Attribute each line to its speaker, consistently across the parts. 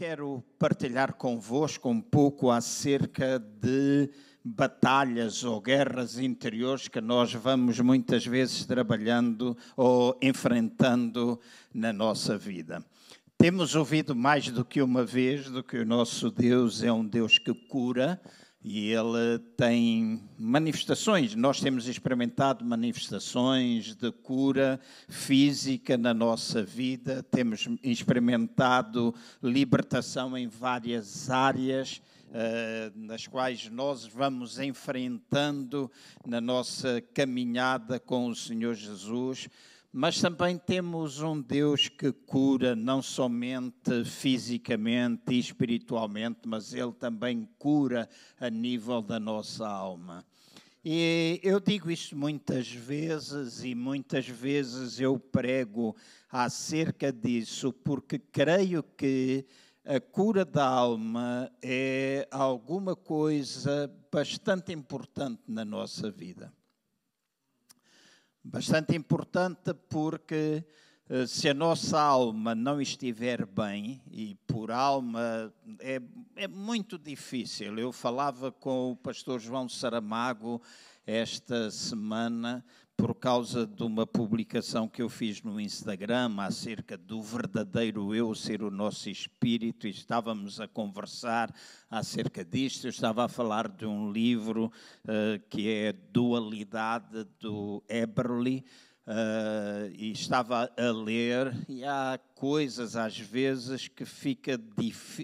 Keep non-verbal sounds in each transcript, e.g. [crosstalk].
Speaker 1: quero partilhar convosco um pouco acerca de batalhas ou guerras interiores que nós vamos muitas vezes trabalhando ou enfrentando na nossa vida. Temos ouvido mais do que uma vez do que o nosso Deus é um Deus que cura, e ele tem manifestações. Nós temos experimentado manifestações de cura física na nossa vida, temos experimentado libertação em várias áreas. Uh, nas quais nós vamos enfrentando na nossa caminhada com o Senhor Jesus, mas também temos um Deus que cura não somente fisicamente e espiritualmente, mas Ele também cura a nível da nossa alma. E eu digo isto muitas vezes e muitas vezes eu prego acerca disso, porque creio que a cura da alma é alguma coisa bastante importante na nossa vida. Bastante importante porque eh, se a nossa alma não estiver bem, e por alma é, é muito difícil. Eu falava com o pastor João Saramago esta semana por causa de uma publicação que eu fiz no Instagram acerca do verdadeiro eu ser o nosso espírito e estávamos a conversar acerca disto. Eu estava a falar de um livro uh, que é Dualidade do Eberly. Uh, e estava a ler, e há coisas às vezes que fica,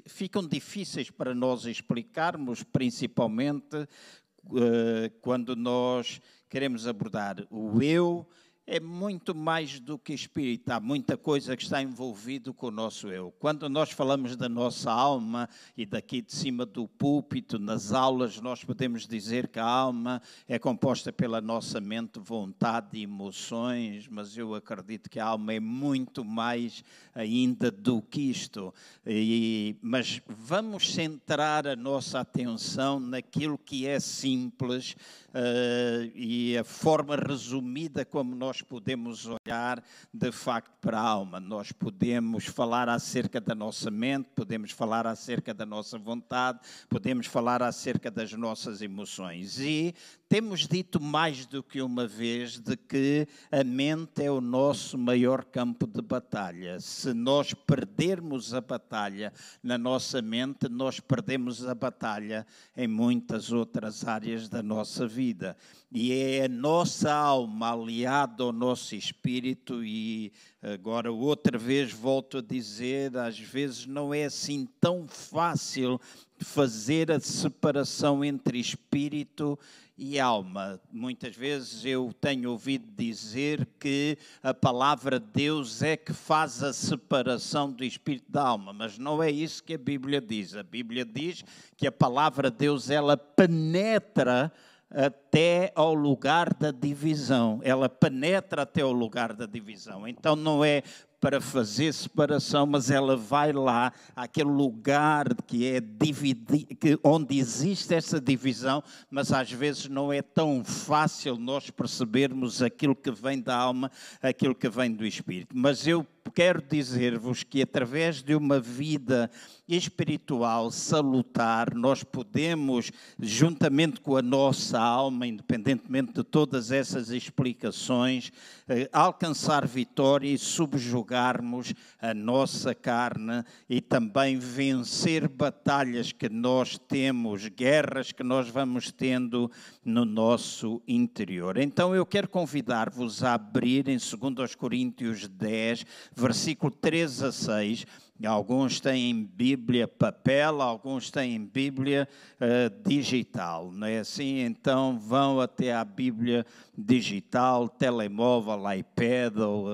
Speaker 1: ficam difíceis para nós explicarmos, principalmente uh, quando nós queremos abordar. O eu é muito mais do que espírito, há muita coisa que está envolvido com o nosso eu. Quando nós falamos da nossa alma e daqui de cima do púlpito, nas aulas, nós podemos dizer que a alma é composta pela nossa mente, vontade e emoções, mas eu acredito que a alma é muito mais ainda do que isto. E, mas vamos centrar a nossa atenção naquilo que é simples uh, e a forma resumida como nós podemos olhar de facto para a alma. Nós podemos falar acerca da nossa mente, podemos falar acerca da nossa vontade, podemos falar acerca das nossas emoções. E temos dito mais do que uma vez de que a mente é o nosso maior campo de batalha. Se nós perdermos a batalha na nossa mente, nós perdemos a batalha em muitas outras áreas da nossa vida. E é a nossa alma aliada ao nosso espírito, e agora outra vez volto a dizer: às vezes não é assim tão fácil fazer a separação entre espírito e e alma. Muitas vezes eu tenho ouvido dizer que a palavra de Deus é que faz a separação do espírito da alma, mas não é isso que a Bíblia diz. A Bíblia diz que a palavra de Deus ela penetra até ao lugar da divisão. Ela penetra até ao lugar da divisão. Então não é para fazer separação, mas ela vai lá, àquele lugar que é dividir, que, onde existe essa divisão, mas às vezes não é tão fácil nós percebermos aquilo que vem da alma, aquilo que vem do espírito. Mas eu quero dizer-vos que através de uma vida espiritual salutar, nós podemos, juntamente com a nossa alma, independentemente de todas essas explicações, eh, alcançar vitória e subjugarmos a nossa carne e também vencer batalhas que nós temos, guerras que nós vamos tendo no nosso interior. Então eu quero convidar-vos a abrir em 2 Coríntios 10, versículo 3 a 6. Alguns têm Bíblia papel, alguns têm Bíblia uh, digital, não é assim? Então vão até a Bíblia digital, telemóvel, iPad ou,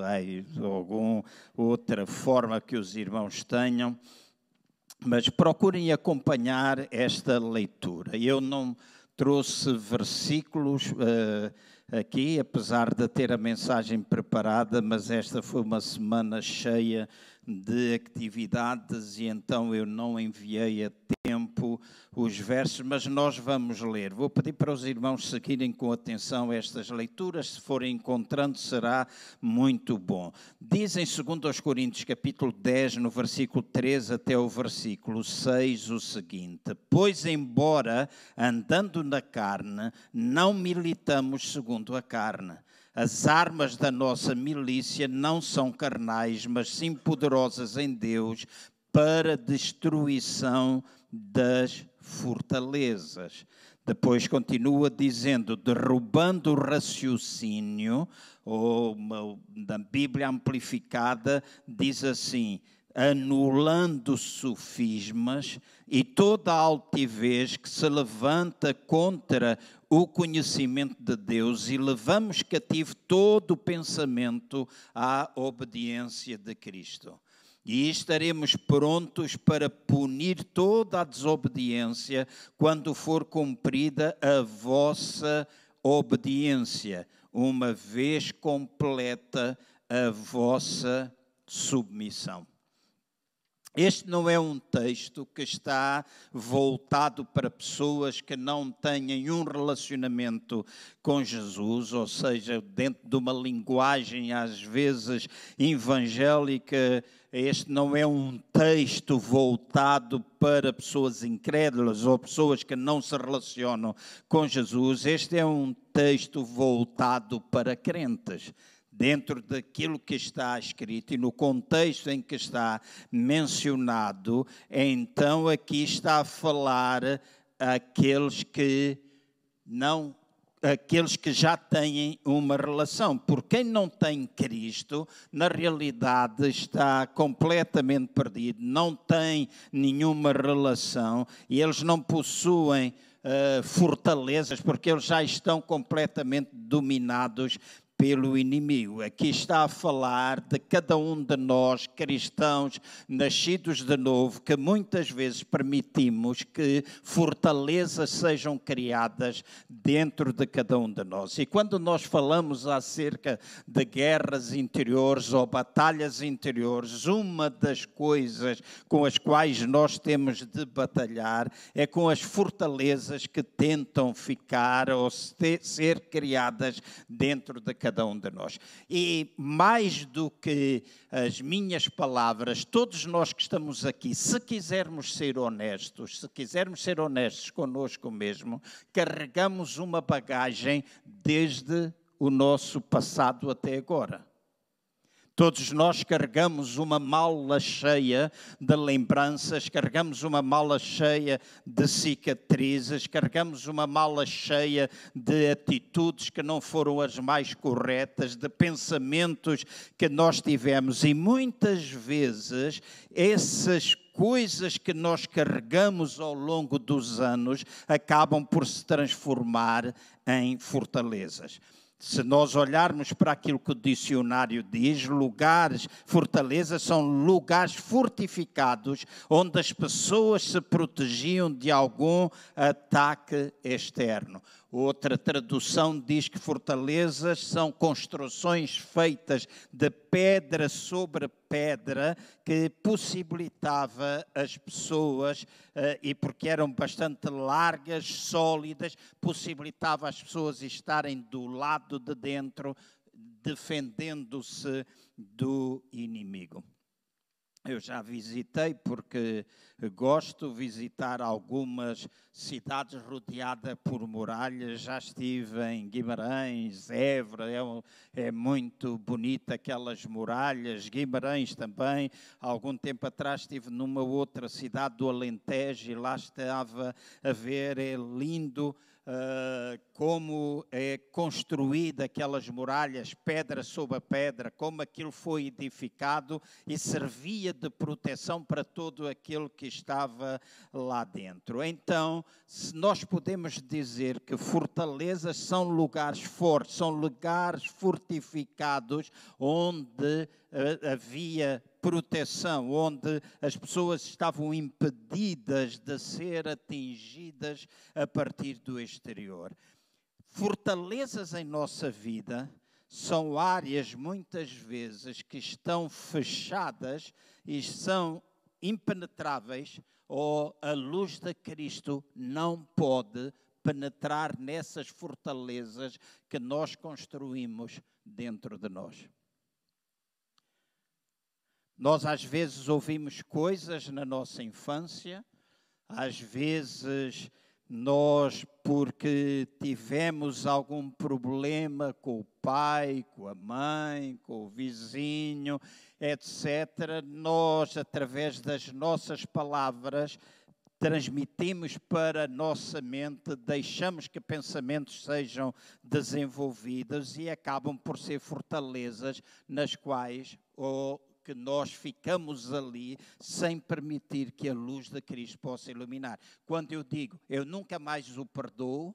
Speaker 1: ou alguma outra forma que os irmãos tenham, mas procurem acompanhar esta leitura. Eu não trouxe versículos. Uh, aqui, apesar de ter a mensagem preparada, mas esta foi uma semana cheia de atividades e então eu não enviei a tempo os versos, mas nós vamos ler. Vou pedir para os irmãos seguirem com atenção estas leituras, se forem encontrando será muito bom. Diz em 2 Coríntios capítulo 10, no versículo 3 até o versículo 6 o seguinte: Pois embora andando na carne, não militamos segundo a carne. As armas da nossa milícia não são carnais, mas sim poderosas em Deus para destruição das fortalezas. Depois continua dizendo, derrubando o raciocínio, ou na Bíblia amplificada, diz assim: anulando sofismas e toda altivez que se levanta contra o conhecimento de Deus e levamos cativo todo o pensamento à obediência de Cristo. E estaremos prontos para punir toda a desobediência quando for cumprida a vossa obediência, uma vez completa a vossa submissão. Este não é um texto que está voltado para pessoas que não têm um relacionamento com Jesus, ou seja, dentro de uma linguagem às vezes evangélica. Este não é um texto voltado para pessoas incrédulas ou pessoas que não se relacionam com Jesus. Este é um texto voltado para crentes dentro daquilo que está escrito e no contexto em que está mencionado, então aqui está a falar aqueles que não aqueles que já têm uma relação. Por quem não tem Cristo, na realidade está completamente perdido, não tem nenhuma relação e eles não possuem uh, fortalezas porque eles já estão completamente dominados pelo inimigo. Aqui está a falar de cada um de nós, cristãos, nascidos de novo, que muitas vezes permitimos que fortalezas sejam criadas dentro de cada um de nós. E quando nós falamos acerca de guerras interiores ou batalhas interiores, uma das coisas com as quais nós temos de batalhar é com as fortalezas que tentam ficar ou ser criadas dentro de cada cada um de nós. E mais do que as minhas palavras, todos nós que estamos aqui, se quisermos ser honestos, se quisermos ser honestos conosco mesmo, carregamos uma bagagem desde o nosso passado até agora. Todos nós carregamos uma mala cheia de lembranças, carregamos uma mala cheia de cicatrizes, carregamos uma mala cheia de atitudes que não foram as mais corretas, de pensamentos que nós tivemos e muitas vezes essas coisas que nós carregamos ao longo dos anos acabam por se transformar em fortalezas. Se nós olharmos para aquilo que o dicionário diz, lugares, fortalezas são lugares fortificados onde as pessoas se protegiam de algum ataque externo. Outra tradução diz que fortalezas são construções feitas de pedra sobre pedra que possibilitava as pessoas, eh, e porque eram bastante largas, sólidas, possibilitava as pessoas estarem do lado de dentro, defendendo-se do inimigo. Eu já visitei, porque gosto de visitar algumas cidades rodeadas por muralhas. Já estive em Guimarães, Évora, é, é, muito bonita aquelas muralhas. Guimarães também. Algum tempo atrás estive numa outra cidade do Alentejo e lá estava a ver, é lindo uh, como é construída aquelas muralhas, pedra sobre pedra, como aquilo foi edificado e servia de proteção para todo aquele que estava lá dentro. Então, se nós podemos dizer que fortalezas são lugares fortes, são lugares fortificados onde uh, havia proteção, onde as pessoas estavam impedidas de ser atingidas a partir do exterior. Fortalezas em nossa vida são áreas muitas vezes que estão fechadas e são impenetráveis ou a luz de Cristo não pode penetrar nessas fortalezas que nós construímos dentro de nós. Nós às vezes ouvimos coisas na nossa infância, às vezes nós, porque tivemos algum problema com o pai, com a mãe, com o vizinho, etc., nós, através das nossas palavras, transmitimos para a nossa mente, deixamos que pensamentos sejam desenvolvidos e acabam por ser fortalezas nas quais ou que nós ficamos ali sem permitir que a luz de Cristo possa iluminar. Quando eu digo, eu nunca mais o perdoo,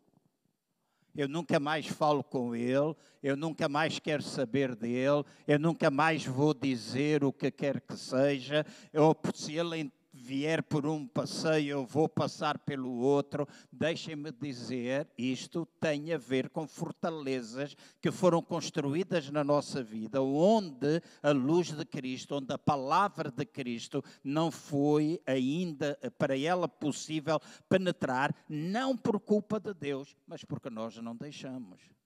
Speaker 1: eu nunca mais falo com ele, eu nunca mais quero saber dele, eu nunca mais vou dizer o que quer que seja, ou se ele vier por um passeio, eu vou passar pelo outro. Deixem-me dizer, isto tem a ver com fortalezas que foram construídas na nossa vida, onde a luz de Cristo, onde a palavra de Cristo não foi ainda para ela possível penetrar, não por culpa de Deus, mas porque nós não deixamos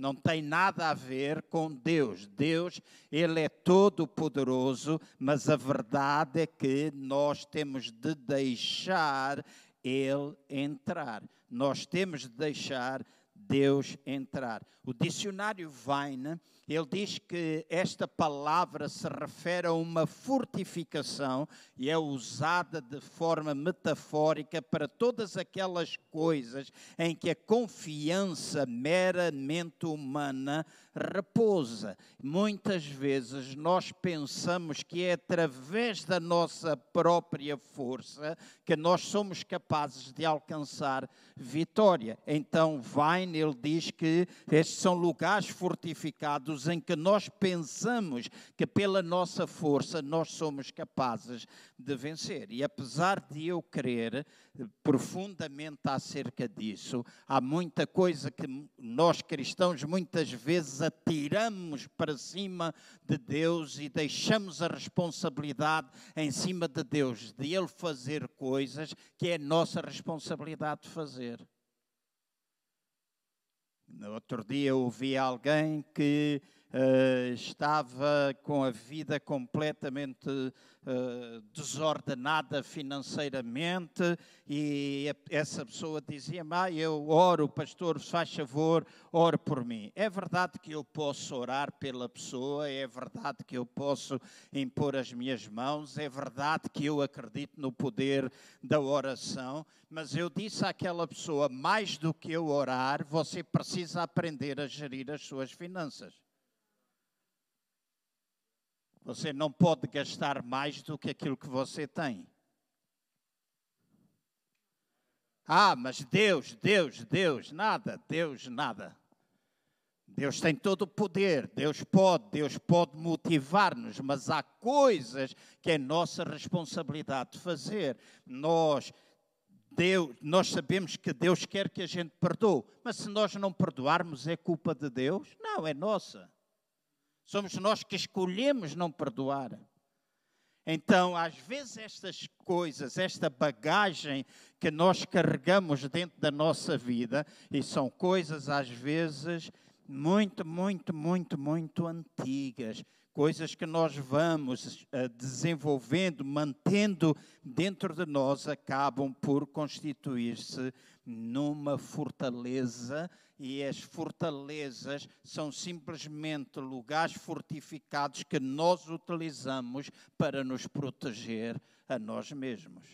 Speaker 1: não tem nada a ver com Deus. Deus, Ele é todo poderoso, mas a verdade é que nós temos de deixar Ele entrar. Nós temos de deixar Deus entrar. O dicionário Vine, ele diz que esta palavra se refere a uma fortificação e é usada de forma metafórica para todas aquelas coisas em que a confiança meramente humana repousa. Muitas vezes nós pensamos que é através da nossa própria força que nós somos capazes de alcançar vitória. Então, Vine, ele diz que estes são lugares fortificados em que nós pensamos que pela nossa força nós somos capazes de vencer. E apesar de eu crer profundamente acerca disso, há muita coisa que nós cristãos muitas vezes atiramos para cima de Deus e deixamos a responsabilidade em cima de Deus, de Ele fazer coisas que é nossa responsabilidade de fazer. No outro dia ouvi alguém que uh, estava com a vida completamente uh, desordenada financeiramente e essa pessoa dizia: ah, eu oro, pastor, faz favor, ore por mim. É verdade que eu posso orar pela pessoa, é verdade que eu posso impor as minhas mãos, é verdade que eu acredito no poder da oração, mas eu disse àquela pessoa: mais do que eu orar, você precisa aprender a gerir as suas finanças. Você não pode gastar mais do que aquilo que você tem. Ah, mas Deus, Deus, Deus, nada, Deus, nada. Deus tem todo o poder, Deus pode, Deus pode motivar-nos, mas há coisas que é nossa responsabilidade de fazer. Nós, Deus, nós sabemos que Deus quer que a gente perdoe, mas se nós não perdoarmos, é culpa de Deus? Não, é nossa. Somos nós que escolhemos não perdoar. Então, às vezes, estas coisas, esta bagagem que nós carregamos dentro da nossa vida, e são coisas, às vezes, muito, muito, muito, muito antigas, coisas que nós vamos uh, desenvolvendo, mantendo dentro de nós, acabam por constituir-se numa fortaleza, e as fortalezas são simplesmente lugares fortificados que nós utilizamos para nos proteger a nós mesmos.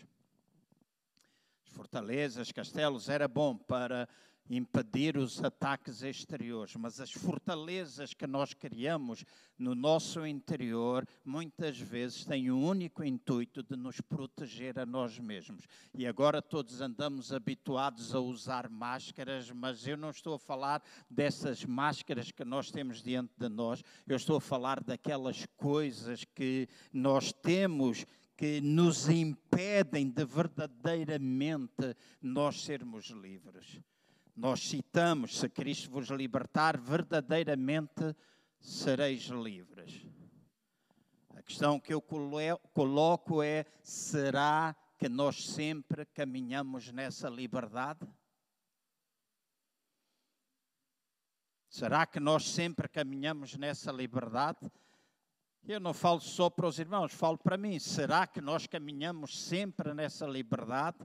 Speaker 1: As fortalezas, castelos, era bom para impedir os ataques exteriores, mas as fortalezas que nós criamos no nosso interior muitas vezes têm o único intuito de nos proteger a nós mesmos. E agora todos andamos habituados a usar máscaras, mas eu não estou a falar dessas máscaras que nós temos diante de nós, eu estou a falar daquelas coisas que nós temos que nos impedem de verdadeiramente nós sermos livres nós citamos: se Cristo vos libertar, verdadeiramente sereis livres. A questão que eu coloco é: será que nós sempre caminhamos nessa liberdade? Será que nós sempre caminhamos nessa liberdade? Eu não falo só para os irmãos, falo para mim. Será que nós caminhamos sempre nessa liberdade?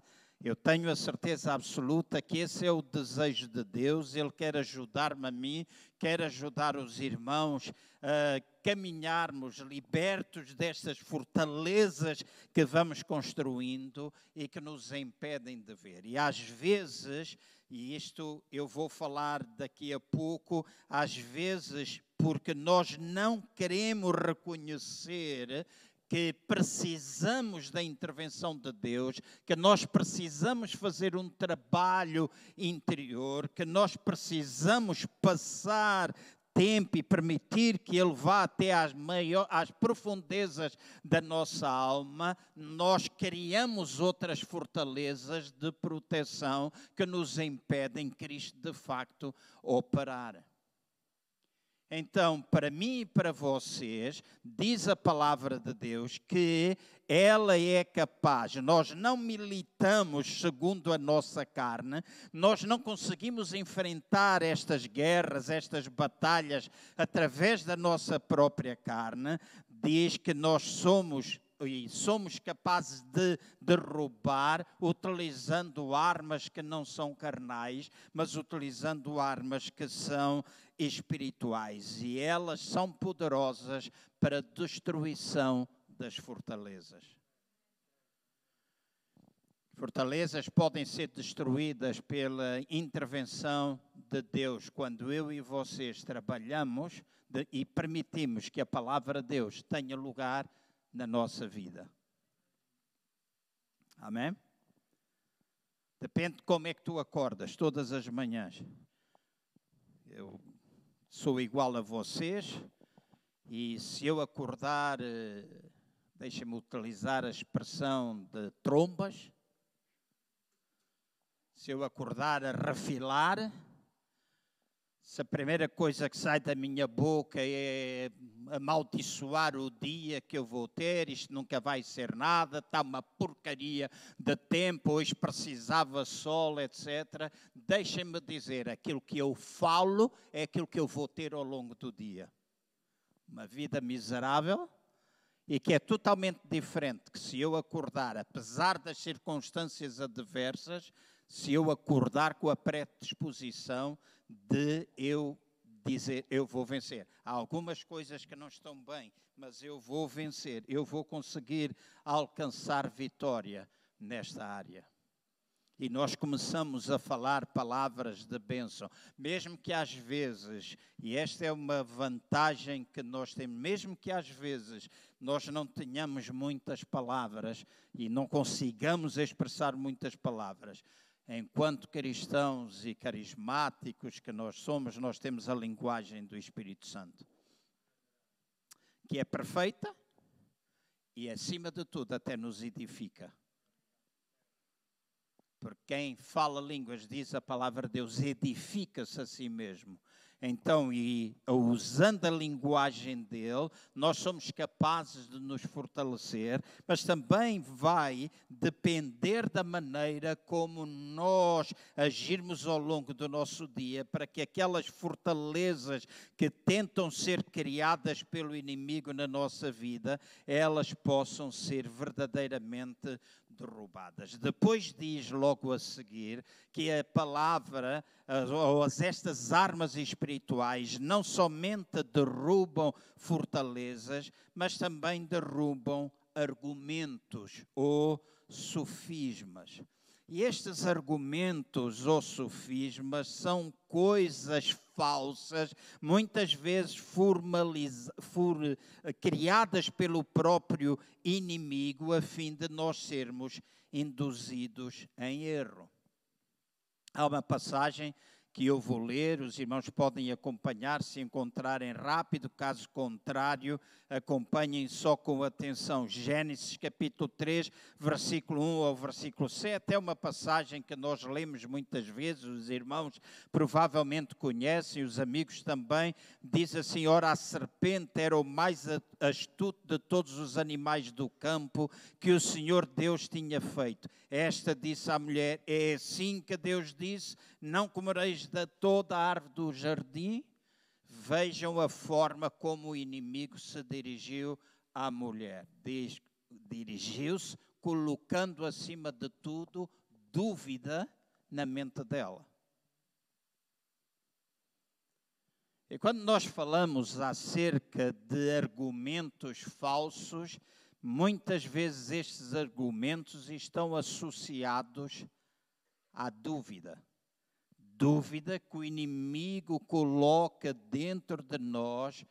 Speaker 1: Eu tenho a certeza absoluta que esse é o desejo de Deus. Ele quer ajudar-me a mim, quer ajudar os irmãos a caminharmos libertos destas fortalezas que vamos construindo e que nos impedem de ver. E às vezes, e isto eu vou falar daqui a pouco, às vezes, porque nós não queremos reconhecer que precisamos da intervenção de Deus, que nós precisamos fazer um trabalho interior, que nós precisamos passar tempo e permitir que Ele vá até às, maior, às profundezas da nossa alma, nós criamos outras fortalezas de proteção que nos impedem Cristo de facto operar. Então, para mim e para vocês, diz a palavra de Deus que ela é capaz. Nós não militamos segundo a nossa carne, nós não conseguimos enfrentar estas guerras, estas batalhas através da nossa própria carne. Diz que nós somos e somos capazes de derrubar utilizando armas que não são carnais, mas utilizando armas que são espirituais. E elas são poderosas para a destruição das fortalezas. Fortalezas podem ser destruídas pela intervenção de Deus quando eu e vocês trabalhamos de, e permitimos que a palavra de Deus tenha lugar na nossa vida. Amém? Depende de como é que tu acordas todas as manhãs. Eu sou igual a vocês e se eu acordar, eh, deixa-me utilizar a expressão de trombas, se eu acordar a refilar, se a primeira coisa que sai da minha boca é amaldiçoar o dia que eu vou ter, isto nunca vai ser nada, está uma porcaria de tempo, hoje precisava sol, etc. Deixem-me dizer, aquilo que eu falo é aquilo que eu vou ter ao longo do dia. Uma vida miserável e que é totalmente diferente que se eu acordar, apesar das circunstâncias adversas, se eu acordar com a predisposição de eu dizer eu vou vencer. Há algumas coisas que não estão bem, mas eu vou vencer, eu vou conseguir alcançar vitória nesta área. E nós começamos a falar palavras de bênção, mesmo que às vezes, e esta é uma vantagem que nós temos, mesmo que às vezes nós não tenhamos muitas palavras e não consigamos expressar muitas palavras, enquanto cristãos e carismáticos que nós somos, nós temos a linguagem do Espírito Santo, que é perfeita e, acima de tudo, até nos edifica. Porque quem fala línguas, diz a palavra de Deus, edifica-se a si mesmo. Então, e usando a linguagem dele, nós somos capazes de nos fortalecer, mas também vai depender da maneira como nós agirmos ao longo do nosso dia, para que aquelas fortalezas que tentam ser criadas pelo inimigo na nossa vida, elas possam ser verdadeiramente derrubadas. Depois diz logo a seguir que a palavra, ou estas armas espirituais, não somente derrubam fortalezas, mas também derrubam argumentos ou sofismas. E estes argumentos ou sofismas são coisas falsas, muitas vezes for, criadas pelo próprio inimigo, a fim de nós sermos induzidos em erro. Há uma passagem que eu vou ler. Os irmãos podem acompanhar se encontrarem rápido, caso contrário, acompanhem só com atenção. Gênesis capítulo 3, versículo 1 ao versículo 7. É uma passagem que nós lemos muitas vezes, os irmãos provavelmente conhecem, os amigos também. Diz assim: Ora, a serpente era o mais astuto de todos os animais do campo que o Senhor Deus tinha feito. Esta disse à mulher: É assim que Deus disse: Não comereis de toda a árvore do jardim? Vejam a forma como o inimigo se dirigiu à mulher. Dirigiu-se colocando acima de tudo dúvida na mente dela. E quando nós falamos acerca de argumentos falsos, muitas vezes estes argumentos estão associados à dúvida. Dúvida que o inimigo coloca dentro de nós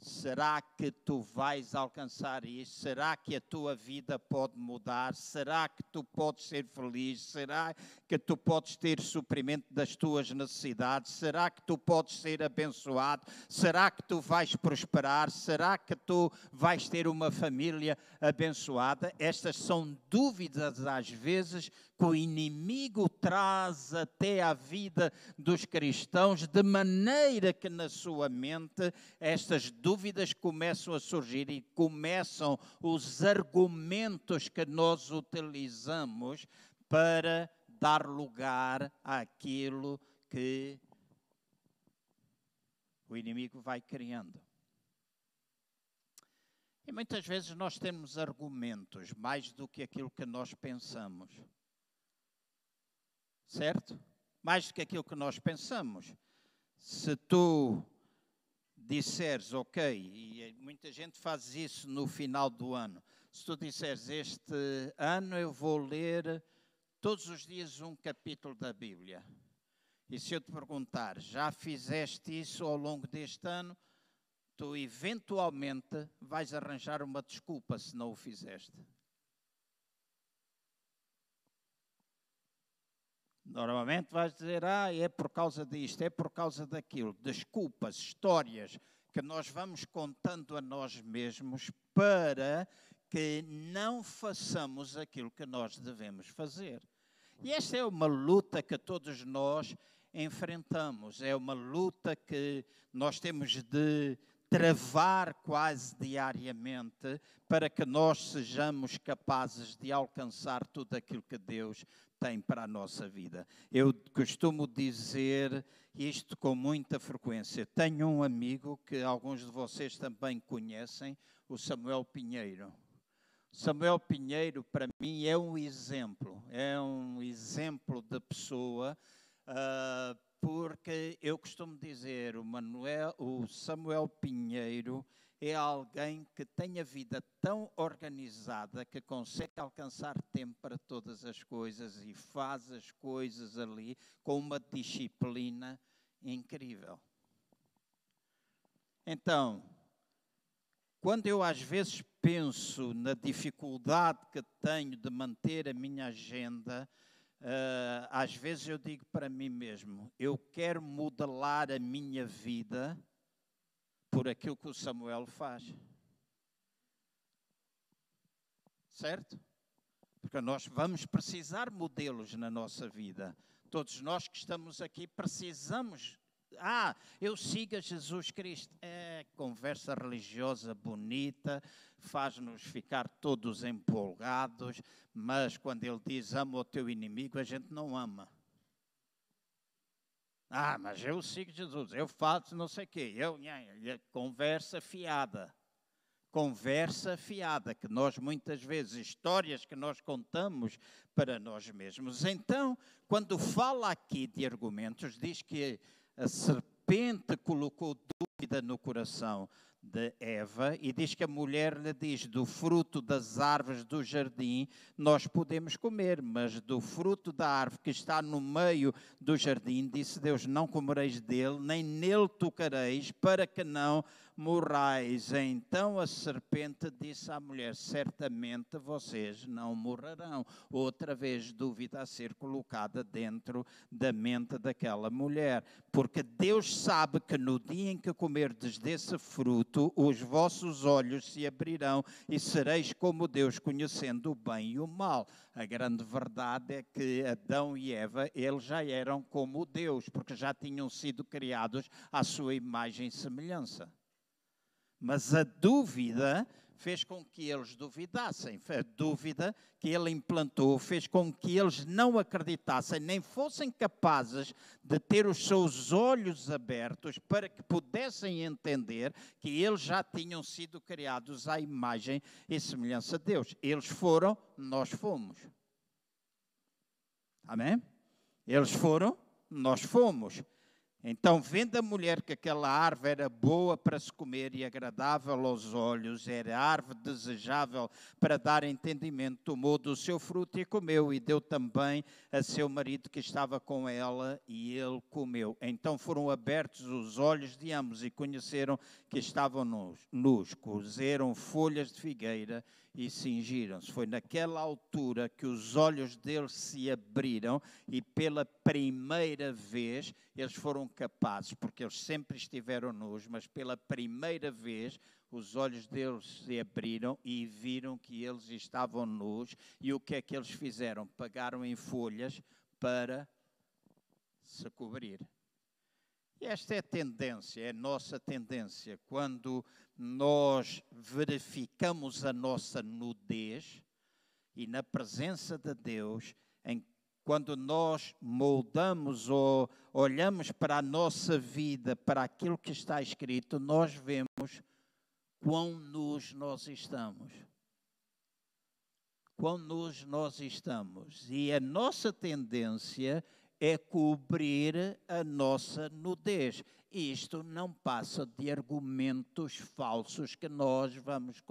Speaker 1: Será que tu vais alcançar isso? Será que a tua vida pode mudar? Será que tu podes ser feliz? Será que tu podes ter suprimento das tuas necessidades? Será que tu podes ser abençoado? Será que tu vais prosperar? Será que tu vais ter uma família abençoada? Estas são dúvidas às vezes que o inimigo traz até à vida dos cristãos, de maneira que na sua mente estas dúvidas começam a surgir e começam os argumentos que nós utilizamos para dar lugar àquilo que o inimigo vai criando. E muitas vezes nós temos argumentos mais do que aquilo que nós pensamos certo? Mais do que aquilo que nós pensamos. Se tu disseres, ok, e muita gente faz isso no final do ano, se tu disseres, este ano eu vou ler todos os dias um capítulo da Bíblia, e se eu te perguntar, já fizeste isso ao longo deste ano, tu eventualmente vais arranjar uma desculpa se não o fizeste. Normalmente vais dizer, ah, é por causa disto, é por causa daquilo. Desculpas, histórias que nós vamos contando a nós mesmos para que não façamos aquilo que nós devemos fazer. E esta é uma luta que todos nós enfrentamos, é uma luta que nós temos de travar quase diariamente para que nós sejamos capazes de alcançar tudo aquilo que Deus tem para a nossa vida. Eu costumo dizer isto com muita frequência. Tenho um amigo que alguns de vocês também conhecem, o Samuel Pinheiro. Samuel Pinheiro, para mim, é um exemplo, é um exemplo de pessoa, uh, porque eu costumo dizer, o, Manuel, o Samuel Pinheiro é alguém que tem a vida tão organizada que consegue alcançar tempo para todas as coisas e faz as coisas ali com uma disciplina incrível. Então, quando eu às vezes penso na dificuldade que tenho de manter a minha agenda, uh, às vezes eu digo para mim mesmo: eu quero modelar a minha vida por aquilo que o Samuel faz. Certo? Porque nós vamos precisar modelos na nossa vida. Todos nós que estamos aqui precisamos. Ah, eu sigo a Jesus Cristo. É conversa religiosa bonita, faz-nos ficar todos empolgados, mas quando ele diz ama o teu inimigo, a gente não ama. Ah, mas eu sigo Jesus, eu faço não sei o quê. Eu, conversa fiada. Conversa fiada, que nós muitas vezes, histórias que nós contamos para nós mesmos. Então, quando fala aqui de argumentos, diz que a serpente colocou dúvida no coração de Eva e diz que a mulher lhe diz: do fruto das árvores do jardim nós podemos comer, mas do fruto da árvore que está no meio do jardim, disse Deus: não comereis dele, nem nele tocareis, para que não morrais. Então a serpente disse à mulher: Certamente vocês não morrerão. Outra vez, dúvida a ser colocada dentro da mente daquela mulher. Porque Deus sabe que no dia em que comerdes desse fruto, os vossos olhos se abrirão e sereis como Deus, conhecendo o bem e o mal. A grande verdade é que Adão e Eva, eles já eram como Deus, porque já tinham sido criados à sua imagem e semelhança. Mas a dúvida fez com que eles duvidassem. A dúvida que ele implantou fez com que eles não acreditassem, nem fossem capazes de ter os seus olhos abertos para que pudessem entender que eles já tinham sido criados à imagem e semelhança de Deus. Eles foram, nós fomos. Amém? Eles foram, nós fomos. Então, vendo a mulher que aquela árvore era boa para se comer e agradável aos olhos, era árvore desejável para dar entendimento, tomou do seu fruto e comeu, e deu também a seu marido que estava com ela, e ele comeu. Então foram abertos os olhos de ambos e conheceram que estavam nus, cozeram folhas de figueira e cingiram-se. Foi naquela altura que os olhos deles se abriram e pela primeira vez eles foram capazes, porque eles sempre estiveram nus, mas pela primeira vez os olhos deles se abriram e viram que eles estavam nus. E o que é que eles fizeram? Pagaram em folhas para se cobrir. E esta é a tendência, é a nossa tendência. Quando nós verificamos a nossa nudez e na presença de Deus, em, quando nós moldamos ou olhamos para a nossa vida, para aquilo que está escrito, nós vemos quão nus nós estamos. Quão nus nós estamos. E a nossa tendência é cobrir a nossa nudez. Isto não passa de argumentos falsos que nós vamos,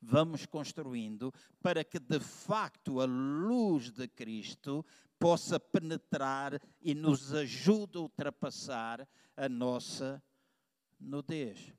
Speaker 1: vamos construindo para que, de facto, a luz de Cristo possa penetrar e nos ajude a ultrapassar a nossa nudez.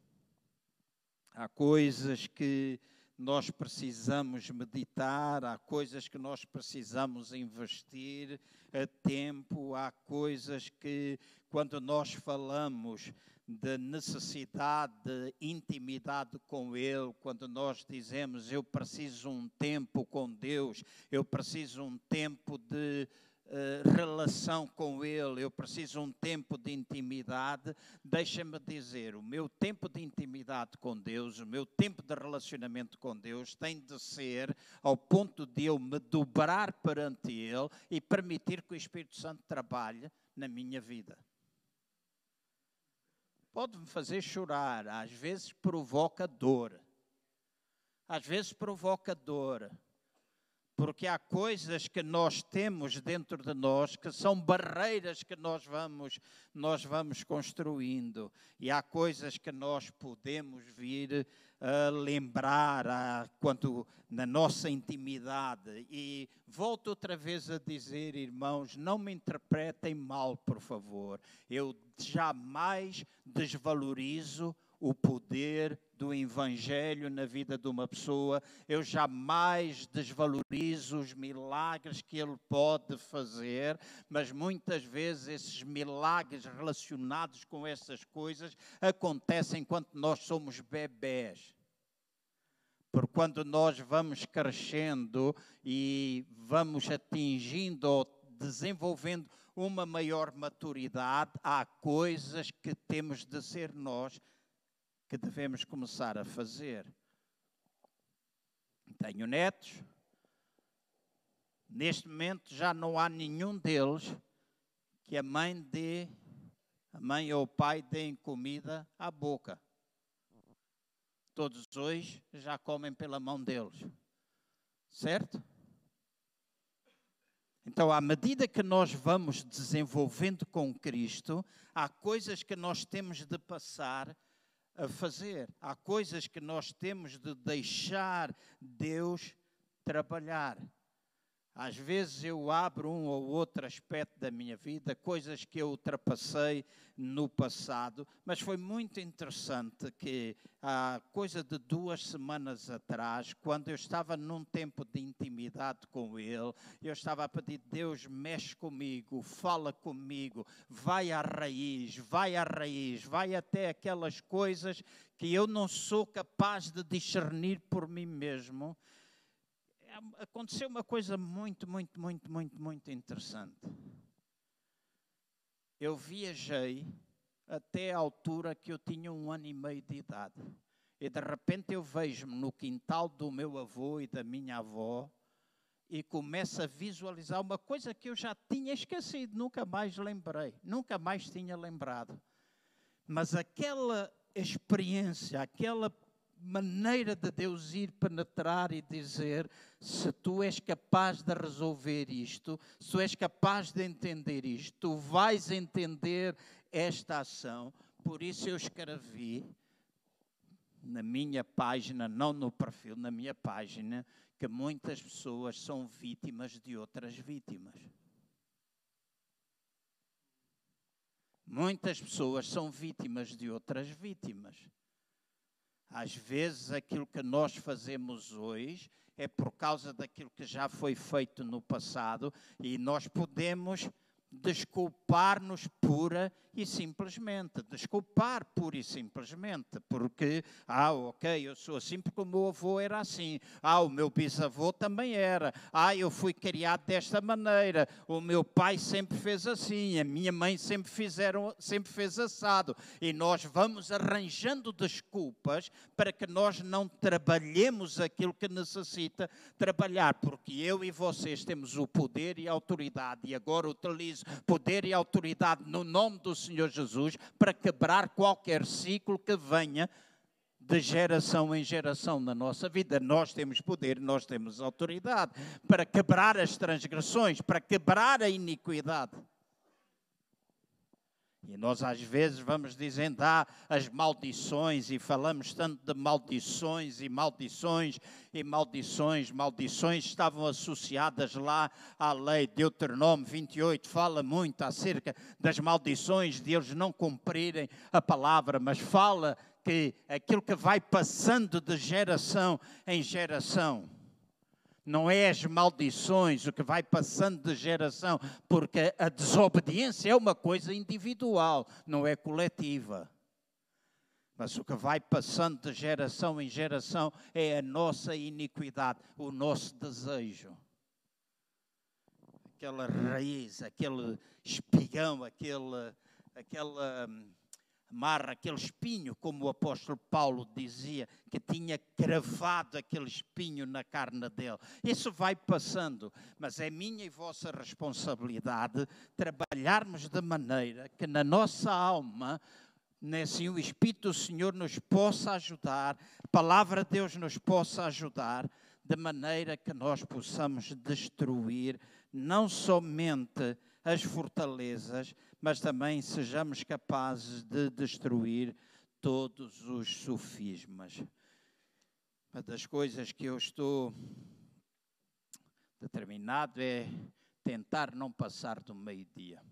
Speaker 1: Há coisas que nós precisamos meditar, há coisas que nós precisamos investir a tempo, há coisas que, quando nós falamos de necessidade de intimidade com Ele, quando nós dizemos eu preciso um tempo com Deus, eu preciso um tempo de uh, relação com Ele, eu preciso um tempo de intimidade, deixa-me dizer, o meu tempo de intimidade com Deus, o meu tempo de relacionamento com Deus tem de ser ao ponto de eu me dobrar perante Ele e permitir que o Espírito Santo trabalhe na minha vida. Pode-me fazer chorar, às vezes provoca dor. Às vezes provoca dor porque há coisas que nós temos dentro de nós que são barreiras que nós vamos nós vamos construindo. E há coisas que nós podemos vir a lembrar a, quanto na nossa intimidade. E volto outra vez a dizer irmãos não me interpretem mal por favor. Eu jamais desvalorizo o poder do Evangelho na vida de uma pessoa. Eu jamais desvalorizo os milagres que Ele pode fazer, mas muitas vezes esses milagres relacionados com essas coisas acontecem enquanto nós somos bebés. Porque quando nós vamos crescendo e vamos atingindo ou desenvolvendo uma maior maturidade, há coisas que temos de ser nós que devemos começar a fazer. Tenho netos. Neste momento já não há nenhum deles que a mãe dê, a mãe ou o pai deem comida à boca. Todos hoje já comem pela mão deles. Certo? Então, à medida que nós vamos desenvolvendo com Cristo, há coisas que nós temos de passar a fazer. Há coisas que nós temos de deixar Deus trabalhar. Às vezes eu abro um ou outro aspecto da minha vida, coisas que eu ultrapassei no passado, mas foi muito interessante que há coisa de duas semanas atrás, quando eu estava num tempo de intimidade com Ele, eu estava a pedir, Deus, mexe comigo, fala comigo, vai à raiz, vai à raiz, vai até aquelas coisas que eu não sou capaz de discernir por mim mesmo aconteceu uma coisa muito, muito, muito, muito, muito interessante. Eu viajei até a altura que eu tinha um ano e meio de idade. E de repente eu vejo-me no quintal do meu avô e da minha avó e começo a visualizar uma coisa que eu já tinha esquecido, nunca mais lembrei, nunca mais tinha lembrado. Mas aquela experiência, aquela maneira de Deus ir penetrar e dizer: se tu és capaz de resolver isto, se tu és capaz de entender isto, tu vais entender esta ação. Por isso eu escrevi na minha página, não no perfil, na minha página, que muitas pessoas são vítimas de outras vítimas. Muitas pessoas são vítimas de outras vítimas. Às vezes, aquilo que nós fazemos hoje é por causa daquilo que já foi feito no passado e nós podemos desculpar-nos pura e simplesmente. Desculpar pura e simplesmente. Porque, ah, ok, eu sou assim porque o meu avô era assim. Ah, o meu bisavô também era. Ah, eu fui criado desta maneira. O meu pai sempre fez assim. A minha mãe sempre, fizeram, sempre fez assado. E nós vamos arranjando desculpas para que nós não trabalhemos aquilo que necessita trabalhar. Porque eu e vocês temos o poder e a autoridade. E agora utilizo poder e autoridade no nome do Senhor Jesus para quebrar qualquer ciclo que venha de geração em geração na nossa vida. Nós temos poder, nós temos autoridade para quebrar as transgressões, para quebrar a iniquidade. E nós às vezes vamos dizendo, ah, as maldições, e falamos tanto de maldições e maldições e maldições. Maldições estavam associadas lá à lei. Deuteronômio 28 fala muito acerca das maldições, de eles não cumprirem a palavra, mas fala que aquilo que vai passando de geração em geração não é as maldições, o que vai passando de geração, porque a desobediência é uma coisa individual, não é coletiva. Mas o que vai passando de geração em geração é a nossa iniquidade, o nosso desejo. Aquela raiz, aquele espigão, aquele, aquela hum, marra, aquele espinho, como o apóstolo Paulo dizia, que tinha cravado aquele espinho na carne dele. Isso vai passando, mas é minha e vossa responsabilidade trabalharmos de maneira que na nossa alma assim o Espírito do Senhor nos possa ajudar, a palavra de Deus nos possa ajudar, de maneira que nós possamos destruir não somente as fortalezas, mas também sejamos capazes de destruir todos os sofismas. Uma das coisas que eu estou determinado é tentar não passar do meio-dia.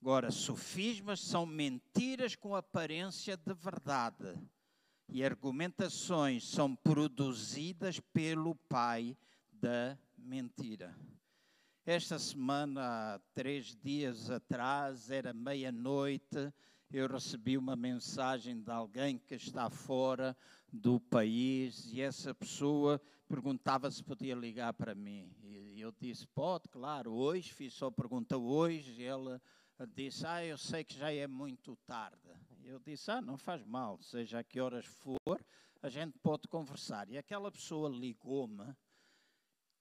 Speaker 1: Agora, sofismas são mentiras com aparência de verdade e argumentações são produzidas pelo pai da mentira. Esta semana, três dias atrás, era meia-noite, eu recebi uma mensagem de alguém que está fora do país e essa pessoa perguntava se podia ligar para mim. E eu disse: pode, claro, hoje, fiz só pergunta hoje. E ela disse: ah, eu sei que já é muito tarde. Eu disse: Ah, não faz mal, seja a que horas for, a gente pode conversar. E aquela pessoa ligou-me,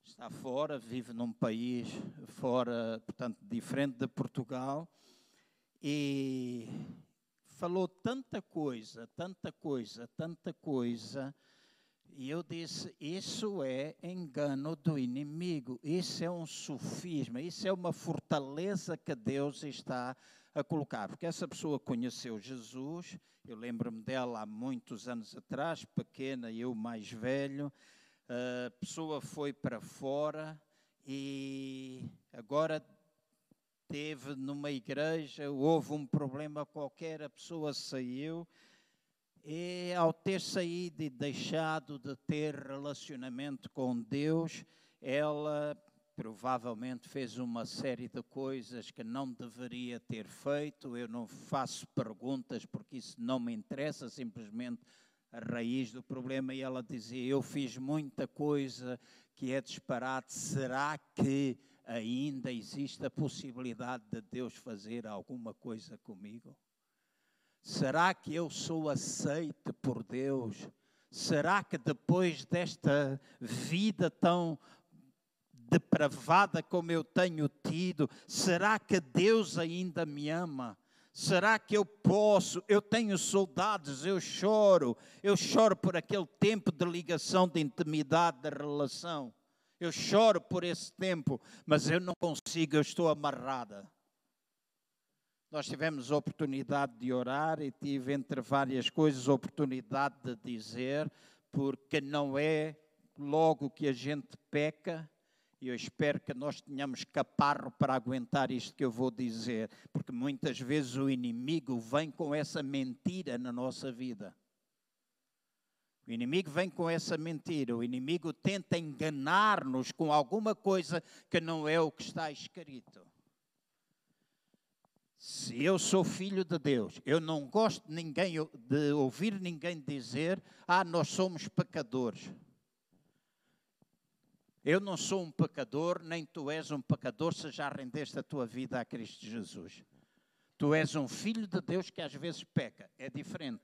Speaker 1: está fora, vive num país fora, portanto, diferente de Portugal, e falou tanta coisa, tanta coisa, tanta coisa. E eu disse: Isso é engano do inimigo, isso é um sofisma, isso é uma fortaleza que Deus está colocar, porque essa pessoa conheceu Jesus, eu lembro-me dela há muitos anos atrás, pequena, eu mais velho, a pessoa foi para fora e agora teve numa igreja, houve um problema qualquer, a pessoa saiu e ao ter saído e deixado de ter relacionamento com Deus, ela provavelmente fez uma série de coisas que não deveria ter feito. Eu não faço perguntas porque isso não me interessa, simplesmente a raiz do problema. E ela dizia: Eu fiz muita coisa que é disparate. Será que ainda existe a possibilidade de Deus fazer alguma coisa comigo? Será que eu sou aceite por Deus? Será que depois desta vida tão depravada como eu tenho tido, será que Deus ainda me ama? Será que eu posso? Eu tenho saudades, eu choro. Eu choro por aquele tempo de ligação, de intimidade, de relação. Eu choro por esse tempo, mas eu não consigo, eu estou amarrada. Nós tivemos a oportunidade de orar e tive, entre várias coisas, a oportunidade de dizer, porque não é logo que a gente peca, e eu espero que nós tenhamos caparro para aguentar isto que eu vou dizer, porque muitas vezes o inimigo vem com essa mentira na nossa vida. O inimigo vem com essa mentira, o inimigo tenta enganar-nos com alguma coisa que não é o que está escrito. Se eu sou filho de Deus, eu não gosto de, ninguém, de ouvir ninguém dizer: Ah, nós somos pecadores. Eu não sou um pecador, nem tu és um pecador se já rendeste a tua vida a Cristo Jesus. Tu és um filho de Deus que às vezes peca, é diferente.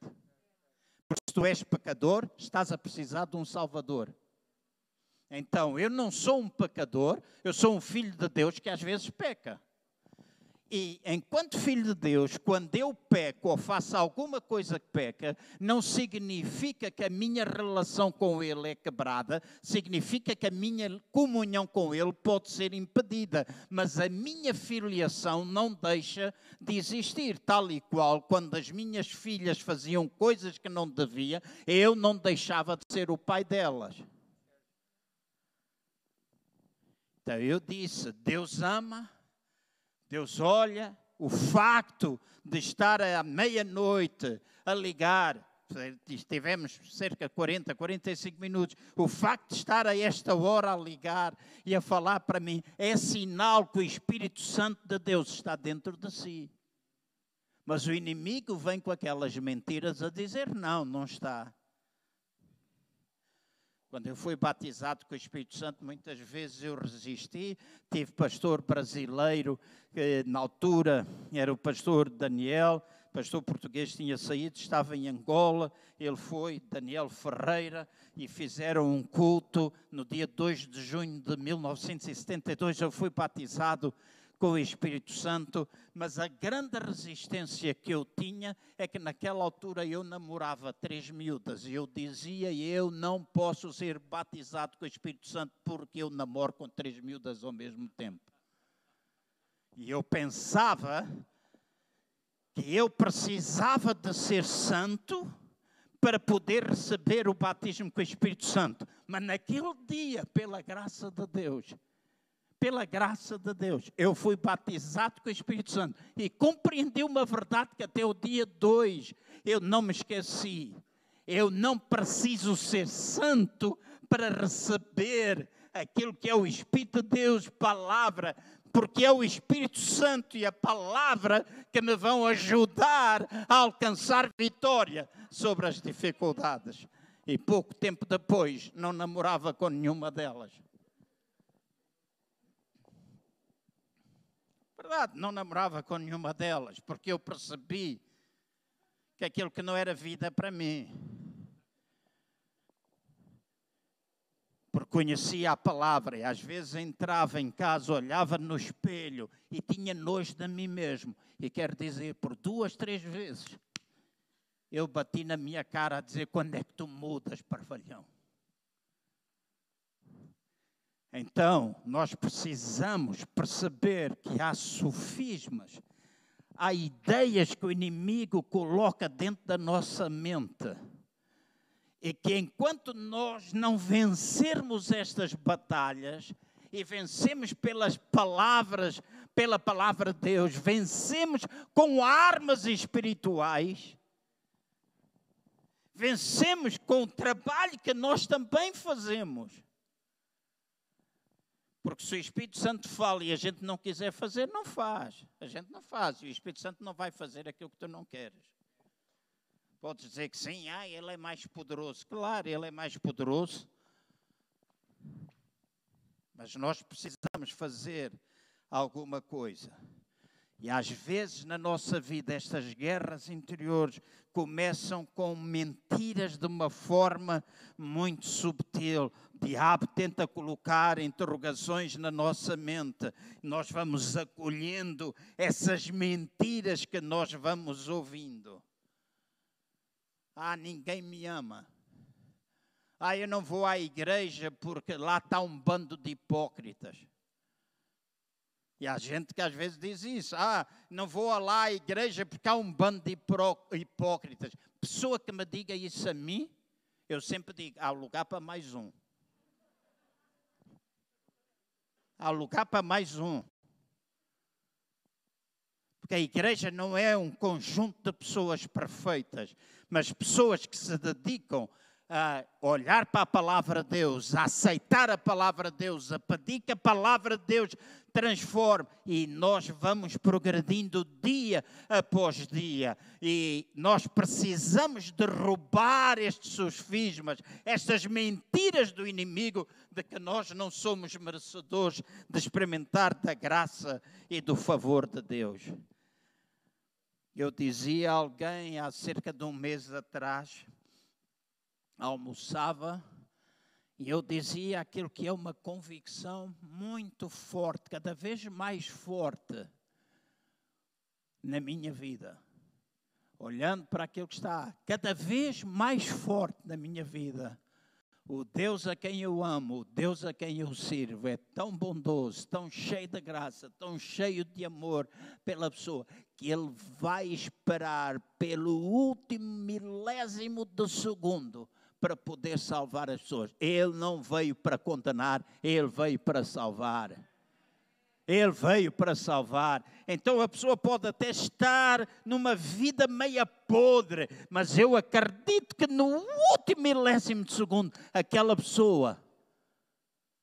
Speaker 1: Porque se tu és pecador, estás a precisar de um Salvador. Então, eu não sou um pecador, eu sou um filho de Deus que às vezes peca. E enquanto filho de Deus, quando eu peco ou faço alguma coisa que peca, não significa que a minha relação com Ele é quebrada, significa que a minha comunhão com Ele pode ser impedida, mas a minha filiação não deixa de existir, tal e qual quando as minhas filhas faziam coisas que não devia, eu não deixava de ser o pai delas. Então eu disse: Deus ama Deus olha o facto de estar à meia-noite a ligar, estivemos cerca de 40, 45 minutos, o facto de estar a esta hora a ligar e a falar para mim é sinal que o Espírito Santo de Deus está dentro de si. Mas o inimigo vem com aquelas mentiras a dizer: não, não está. Quando eu fui batizado com o Espírito Santo, muitas vezes eu resisti. Tive pastor brasileiro, que na altura era o pastor Daniel, pastor português tinha saído, estava em Angola. Ele foi, Daniel Ferreira, e fizeram um culto no dia 2 de junho de 1972. Eu fui batizado com o Espírito Santo, mas a grande resistência que eu tinha é que naquela altura eu namorava três miúdas e eu dizia: eu não posso ser batizado com o Espírito Santo porque eu namoro com três miúdas ao mesmo tempo. E eu pensava que eu precisava de ser santo para poder receber o batismo com o Espírito Santo. Mas naquele dia, pela graça de Deus, pela graça de Deus, eu fui batizado com o Espírito Santo e compreendi uma verdade que até o dia 2 eu não me esqueci. Eu não preciso ser santo para receber aquilo que é o Espírito de Deus, palavra, porque é o Espírito Santo e a palavra que me vão ajudar a alcançar vitória sobre as dificuldades. E pouco tempo depois não namorava com nenhuma delas. Verdade, não namorava com nenhuma delas, porque eu percebi que aquilo que não era vida para mim. Porque conhecia a palavra e às vezes entrava em casa, olhava no espelho e tinha nojo de mim mesmo. E quero dizer, por duas, três vezes, eu bati na minha cara a dizer: quando é que tu mudas, parvalhão? Então, nós precisamos perceber que há sofismas, há ideias que o inimigo coloca dentro da nossa mente. E que enquanto nós não vencermos estas batalhas, e vencemos pelas palavras, pela palavra de Deus, vencemos com armas espirituais, vencemos com o trabalho que nós também fazemos. Porque se o Espírito Santo fala e a gente não quiser fazer, não faz. A gente não faz. E o Espírito Santo não vai fazer aquilo que tu não queres. Podes dizer que sim, ah, ele é mais poderoso. Claro, ele é mais poderoso. Mas nós precisamos fazer alguma coisa. E às vezes na nossa vida estas guerras interiores começam com mentiras de uma forma muito subtil. O diabo tenta colocar interrogações na nossa mente. Nós vamos acolhendo essas mentiras que nós vamos ouvindo. Ah, ninguém me ama. Ah, eu não vou à igreja porque lá está um bando de hipócritas. E há gente que às vezes diz isso. Ah, não vou lá à igreja porque há um bando de hipócritas. Pessoa que me diga isso a mim, eu sempre digo: há lugar para mais um. Há lugar para mais um. Porque a igreja não é um conjunto de pessoas perfeitas, mas pessoas que se dedicam a olhar para a palavra de Deus, a aceitar a palavra de Deus, a pedir que a palavra de Deus transforme e nós vamos progredindo dia após dia e nós precisamos derrubar estes sofismas, estas mentiras do inimigo de que nós não somos merecedores de experimentar da graça e do favor de Deus. Eu dizia a alguém há cerca de um mês atrás, almoçava e eu dizia aquilo que é uma convicção muito forte, cada vez mais forte na minha vida. Olhando para aquilo que está cada vez mais forte na minha vida. O Deus a quem eu amo, o Deus a quem eu sirvo, é tão bondoso, tão cheio de graça, tão cheio de amor pela pessoa, que Ele vai esperar pelo último milésimo de segundo para poder salvar as pessoas. Ele não veio para condenar, ele veio para salvar. Ele veio para salvar. Então a pessoa pode até estar numa vida meia podre, mas eu acredito que no último milésimo de segundo, aquela pessoa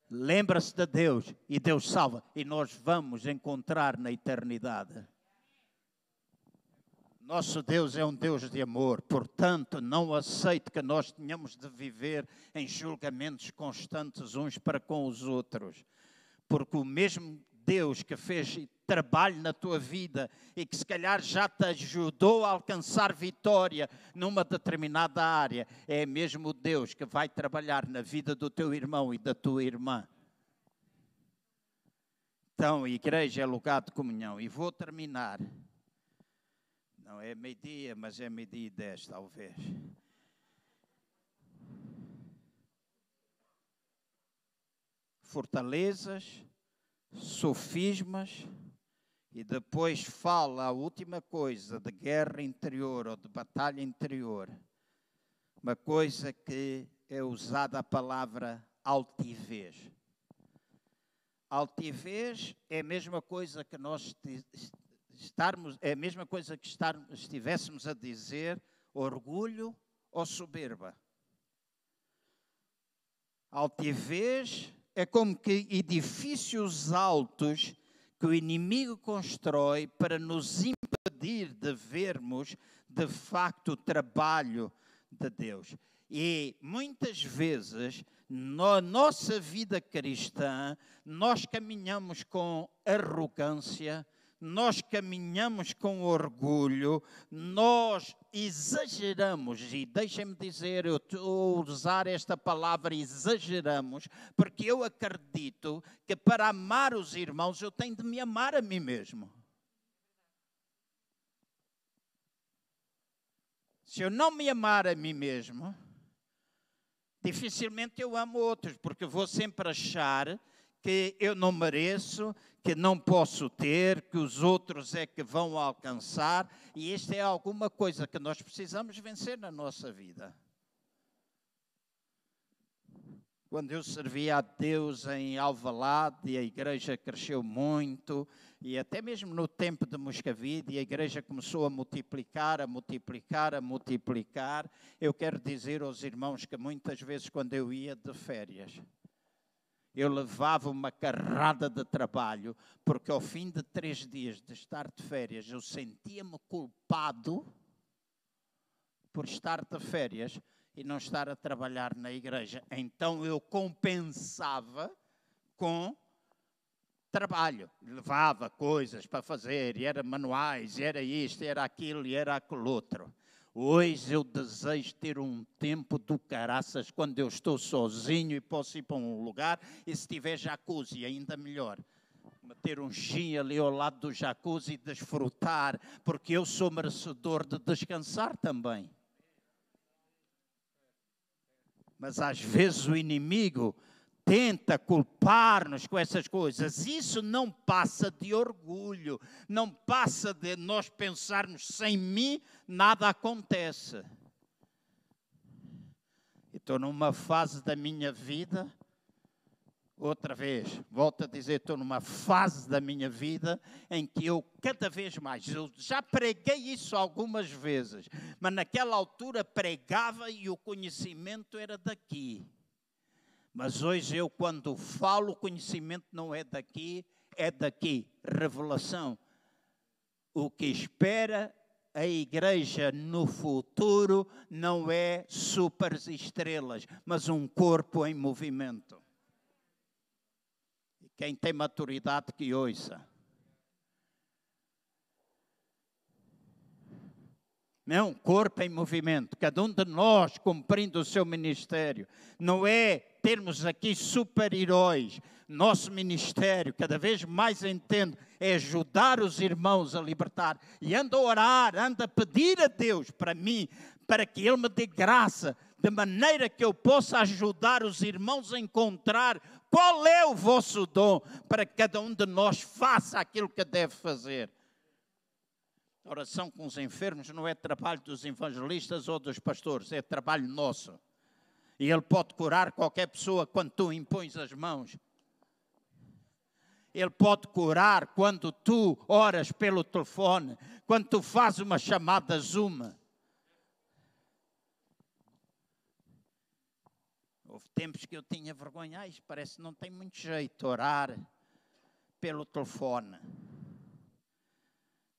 Speaker 1: lembra-se de Deus e Deus salva. E nós vamos encontrar na eternidade. Nosso Deus é um Deus de amor, portanto, não aceite que nós tenhamos de viver em julgamentos constantes uns para com os outros, porque o mesmo Deus que fez trabalho na tua vida e que se calhar já te ajudou a alcançar vitória numa determinada área, é mesmo Deus que vai trabalhar na vida do teu irmão e da tua irmã. Então, a igreja é lugar de comunhão. E vou terminar não é meio-dia, mas é meio-dia e dez, talvez. Fortalezas, sofismas, e depois fala a última coisa de guerra interior ou de batalha interior. Uma coisa que é usada a palavra altivez. Altivez é a mesma coisa que nós estarmos, é a mesma coisa que estar, estivéssemos a dizer orgulho ou soberba. Altivez é como que edifícios altos que o inimigo constrói para nos impedir de vermos de facto o trabalho de Deus. E muitas vezes, na nossa vida cristã, nós caminhamos com arrogância, nós caminhamos com orgulho, nós exageramos, e deixem-me dizer, eu usar esta palavra exageramos, porque eu acredito que para amar os irmãos eu tenho de me amar a mim mesmo. Se eu não me amar a mim mesmo, dificilmente eu amo outros, porque vou sempre achar que eu não mereço, que não posso ter, que os outros é que vão alcançar, e isto é alguma coisa que nós precisamos vencer na nossa vida. Quando eu servia a Deus em Alvalade, a igreja cresceu muito, e até mesmo no tempo de Moscavide, a igreja começou a multiplicar, a multiplicar, a multiplicar. Eu quero dizer aos irmãos que muitas vezes, quando eu ia de férias, eu levava uma carrada de trabalho, porque ao fim de três dias de estar de férias, eu sentia-me culpado por estar de férias e não estar a trabalhar na igreja. Então eu compensava com trabalho. Levava coisas para fazer, e era manuais, e era isto, e era aquilo, e era aquilo outro. Hoje eu desejo ter um tempo do caraças quando eu estou sozinho e posso ir para um lugar e se tiver jacuzzi, ainda melhor. Meter um gin ali ao lado do jacuzzi e desfrutar, porque eu sou merecedor de descansar também. Mas às vezes o inimigo tenta culpar-nos com essas coisas. Isso não passa de orgulho, não passa de nós pensarmos sem mim nada acontece. Estou numa fase da minha vida, outra vez, volto a dizer, estou numa fase da minha vida em que eu cada vez mais, eu já preguei isso algumas vezes, mas naquela altura pregava e o conhecimento era daqui. Mas hoje eu, quando falo, conhecimento não é daqui, é daqui. Revelação. O que espera a igreja no futuro não é super estrelas, mas um corpo em movimento. Quem tem maturidade que ouça. Não, corpo em movimento, cada um de nós cumprindo o seu ministério. Não é termos aqui super-heróis. Nosso ministério, cada vez mais entendo, é ajudar os irmãos a libertar. E anda a orar, anda a pedir a Deus para mim, para que Ele me dê graça, de maneira que eu possa ajudar os irmãos a encontrar qual é o vosso dom, para que cada um de nós faça aquilo que deve fazer. Oração com os enfermos não é trabalho dos evangelistas ou dos pastores, é trabalho nosso. E Ele pode curar qualquer pessoa quando tu impões as mãos. Ele pode curar quando tu oras pelo telefone, quando tu fazes uma chamada Zoom. Houve tempos que eu tinha vergonha, ah, parece que não tem muito jeito orar pelo telefone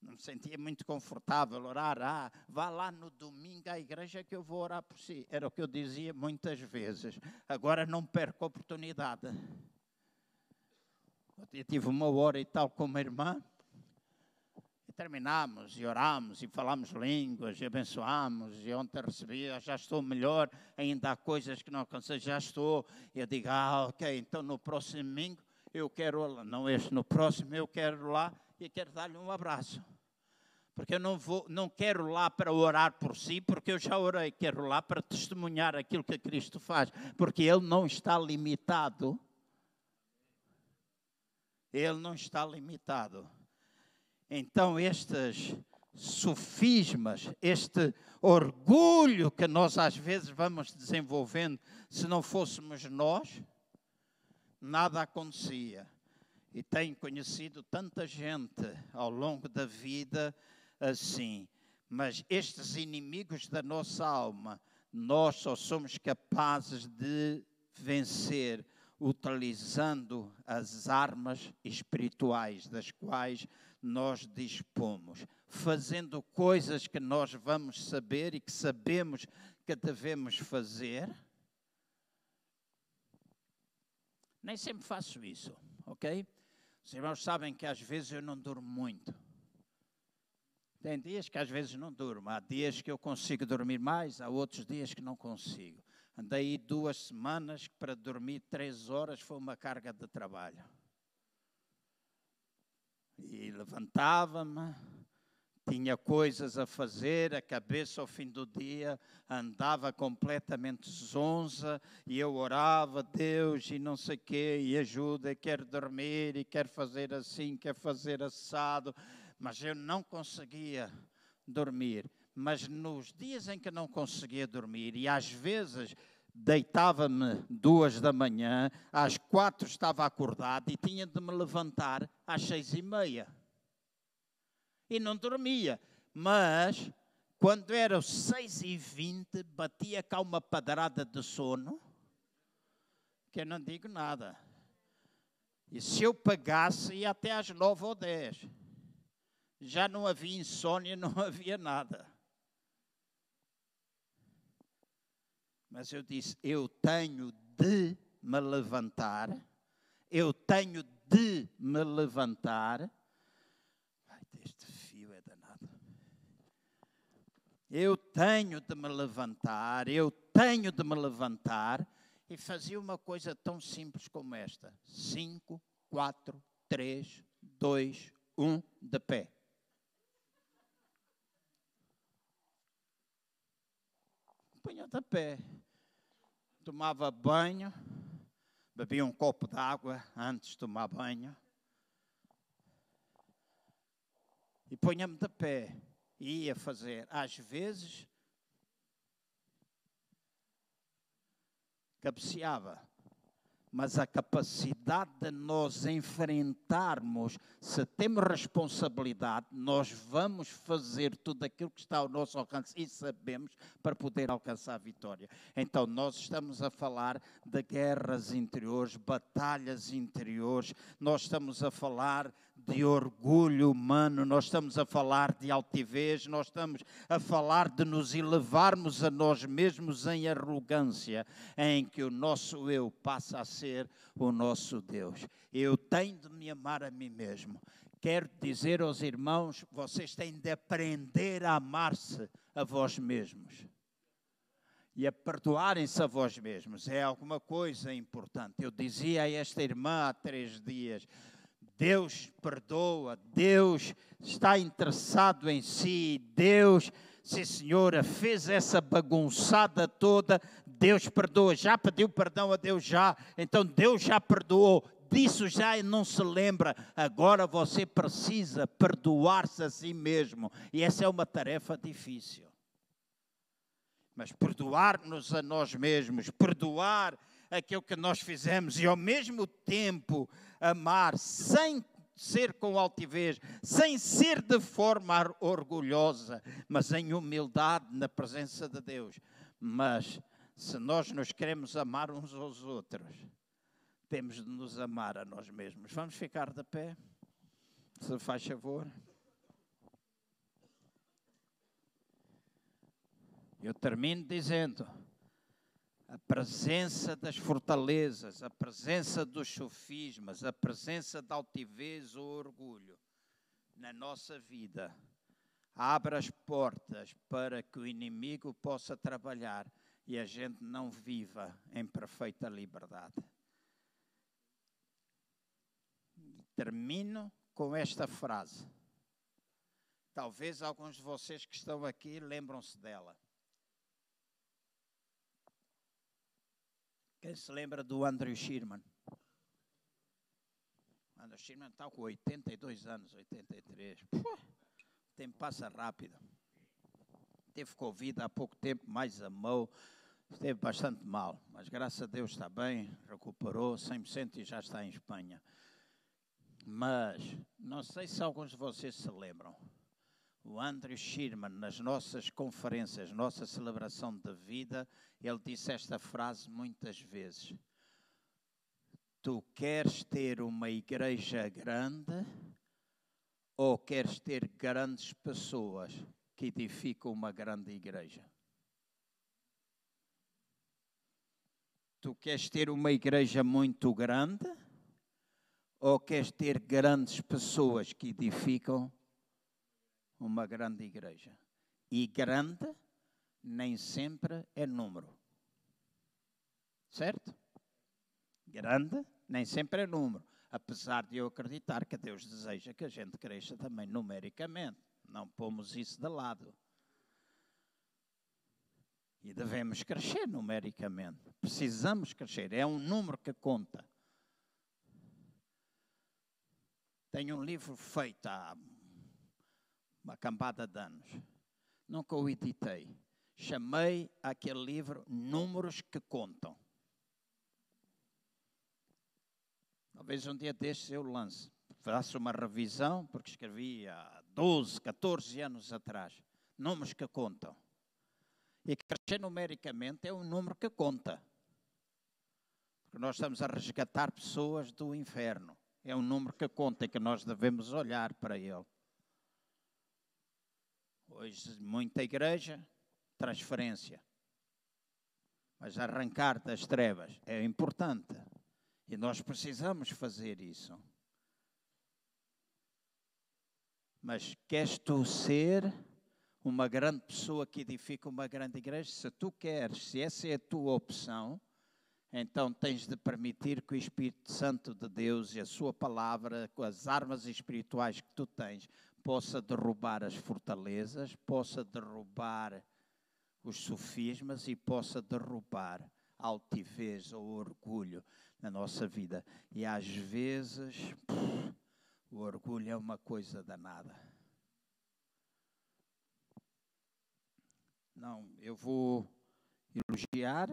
Speaker 1: não me sentia muito confortável orar. Ah, vá lá no domingo à igreja que eu vou orar por si. Era o que eu dizia muitas vezes. Agora não perco a oportunidade. Eu tive uma hora e tal com uma irmã. E terminamos e oramos e falamos línguas e abençoamos. E ontem recebi, já estou melhor. Ainda há coisas que não alcancei, já estou. E eu digo, ah, ok, então no próximo domingo eu quero, não este, no próximo eu quero lá e quero dar-lhe um abraço. Porque eu não, vou, não quero lá para orar por si, porque eu já orei, quero lá para testemunhar aquilo que Cristo faz, porque Ele não está limitado. Ele não está limitado. Então, estes sofismas, este orgulho que nós às vezes vamos desenvolvendo, se não fôssemos nós, nada acontecia. E tenho conhecido tanta gente ao longo da vida assim. Mas estes inimigos da nossa alma, nós só somos capazes de vencer utilizando as armas espirituais das quais nós dispomos, fazendo coisas que nós vamos saber e que sabemos que devemos fazer. Nem sempre faço isso, ok? Os irmãos sabem que às vezes eu não durmo muito. Tem dias que às vezes não durmo. Há dias que eu consigo dormir mais, há outros dias que não consigo. Andei duas semanas para dormir três horas foi uma carga de trabalho. E levantava-me, tinha coisas a fazer, a cabeça ao fim do dia andava completamente zonza e eu orava, Deus, e não sei o quê, e ajuda, e quero dormir, e quero fazer assim, quero fazer assado, mas eu não conseguia dormir. Mas nos dias em que não conseguia dormir, e às vezes deitava-me duas da manhã, às quatro estava acordado e tinha de me levantar às seis e meia. E não dormia. Mas, quando eram seis e vinte, batia cá uma padrada de sono, que eu não digo nada. E se eu pagasse, ia até às nove ou dez. Já não havia insônia, [laughs] não havia nada. Mas eu disse: eu tenho de me levantar, eu tenho de me levantar. Ai, este fio é danado. Eu tenho de me levantar, eu tenho de me levantar. E fazia uma coisa tão simples como esta: 5, 4, 3, 2, 1, de pé. punha de pé tomava banho, bebia um copo d'água antes de tomar banho e punha-me de pé ia fazer. Às vezes, cabeceava mas a capacidade de nós enfrentarmos, se temos responsabilidade, nós vamos fazer tudo aquilo que está ao nosso alcance e sabemos para poder alcançar a vitória. Então, nós estamos a falar de guerras interiores, batalhas interiores, nós estamos a falar de orgulho humano, nós estamos a falar de altivez, nós estamos a falar de nos elevarmos a nós mesmos em arrogância, em que o nosso eu passa a ser o nosso Deus. Eu tenho de me amar a mim mesmo. Quero dizer aos irmãos, vocês têm de aprender a amar-se a vós mesmos e a perdoarem-se a vós mesmos. É alguma coisa importante. Eu dizia a esta irmã há três dias: Deus perdoa, Deus está interessado em si, Deus, sim senhora, fez essa bagunçada toda, Deus perdoa, já pediu perdão a Deus já, então Deus já perdoou, disso já não se lembra, agora você precisa perdoar-se a si mesmo, e essa é uma tarefa difícil. Mas perdoar-nos a nós mesmos, perdoar aquilo que nós fizemos e ao mesmo tempo amar sem ser com altivez, sem ser de forma orgulhosa, mas em humildade na presença de Deus. Mas se nós nos queremos amar uns aos outros, temos de nos amar a nós mesmos. Vamos ficar de pé, se faz favor. Eu termino dizendo: a presença das fortalezas, a presença dos sofismas, a presença da altivez ou orgulho na nossa vida abre as portas para que o inimigo possa trabalhar e a gente não viva em perfeita liberdade. Termino com esta frase. Talvez alguns de vocês que estão aqui lembram-se dela. Quem se lembra do Andrew Sherman? Andrew Sherman está com 82 anos, 83. Puh, o tempo passa rápido. Teve Covid há pouco tempo, mais amou. Esteve bastante mal, mas graças a Deus está bem, recuperou 100% e já está em Espanha. Mas, não sei se alguns de vocês se lembram, o Andrew Sherman, nas nossas conferências, nossa celebração de vida, ele disse esta frase muitas vezes. Tu queres ter uma igreja grande ou queres ter grandes pessoas que edificam uma grande igreja? Tu queres ter uma igreja muito grande ou queres ter grandes pessoas que edificam uma grande igreja. E grande nem sempre é número. Certo? Grande nem sempre é número. Apesar de eu acreditar que Deus deseja que a gente cresça também numericamente. Não pomos isso de lado. E devemos crescer numericamente. Precisamos crescer. É um número que conta. Tenho um livro feito há uma cambada de anos. Nunca o editei. Chamei aquele livro Números que Contam. Talvez um dia destes eu lance. Faço uma revisão, porque escrevi há 12, 14 anos atrás. Números que contam. E crescer numericamente é um número que conta. Porque nós estamos a resgatar pessoas do inferno. É um número que conta e que nós devemos olhar para ele. Hoje, muita igreja, transferência. Mas arrancar das trevas é importante. E nós precisamos fazer isso. Mas queres tu ser uma grande pessoa que edifica uma grande igreja? Se tu queres, se essa é a tua opção, então tens de permitir que o Espírito Santo de Deus e a Sua palavra, com as armas espirituais que tu tens, possa derrubar as fortalezas, possa derrubar os sofismas e possa derrubar a altivez ou orgulho na nossa vida. E às vezes o orgulho é uma coisa danada. Não, eu vou elogiar,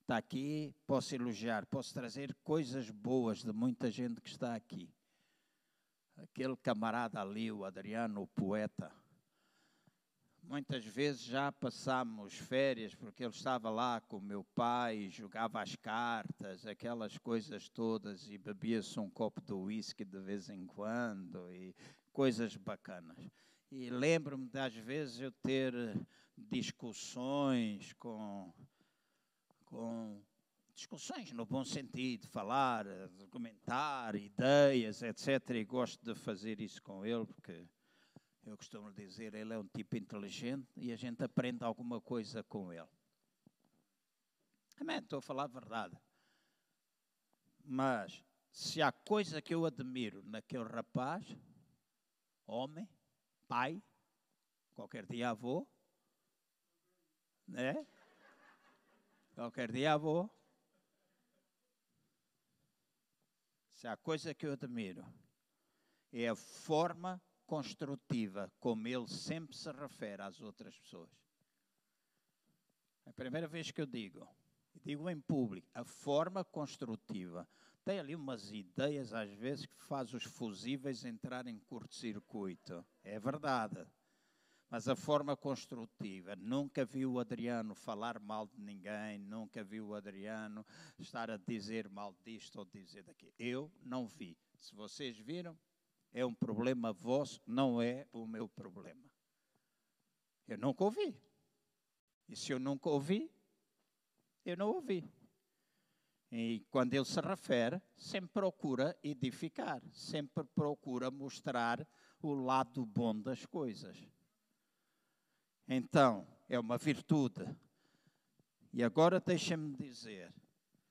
Speaker 1: está aqui, posso elogiar, posso trazer coisas boas de muita gente que está aqui. Aquele camarada ali, o Adriano, o poeta, Muitas vezes já passámos férias porque ele estava lá com meu pai, jogava as cartas, aquelas coisas todas, e bebia-se um copo de uísque de vez em quando, e coisas bacanas. E lembro-me das vezes eu ter discussões com, com discussões no bom sentido, falar, comentar ideias, etc. E gosto de fazer isso com ele, porque eu costumo dizer, ele é um tipo inteligente e a gente aprende alguma coisa com ele. Amém, estou a falar a verdade. Mas, se há coisa que eu admiro naquele rapaz, homem, pai, qualquer dia avô, né? Qualquer dia avô. Se há coisa que eu admiro, é a forma construtiva, como ele sempre se refere às outras pessoas. É a primeira vez que eu digo, digo em público, a forma construtiva. Tem ali umas ideias, às vezes, que faz os fusíveis entrar em curto-circuito. É verdade. Mas a forma construtiva, nunca vi o Adriano falar mal de ninguém, nunca vi o Adriano estar a dizer mal disto ou dizer daquilo. Eu não vi. Se vocês viram, é um problema vosso, não é o meu problema. Eu nunca ouvi. E se eu nunca ouvi, eu não ouvi. E quando ele se refere, sempre procura edificar, sempre procura mostrar o lado bom das coisas. Então, é uma virtude. E agora deixa-me dizer: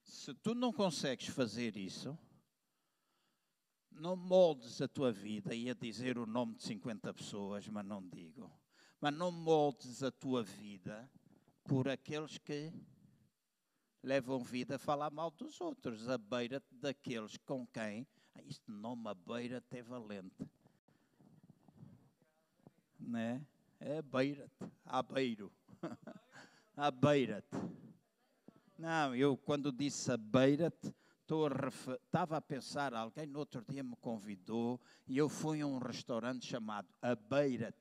Speaker 1: se tu não consegues fazer isso, não moldes a tua vida, ia dizer o nome de 50 pessoas, mas não digo. Mas não moldes a tua vida por aqueles que levam vida a falar mal dos outros, a beira daqueles com quem. Ah, este nome a beira é valente. Né? É beira-te, à beiro. à [laughs] beira-te. Não, eu quando disse a beira-te, a estava a pensar, alguém no outro dia me convidou e eu fui a um restaurante chamado A Beirat,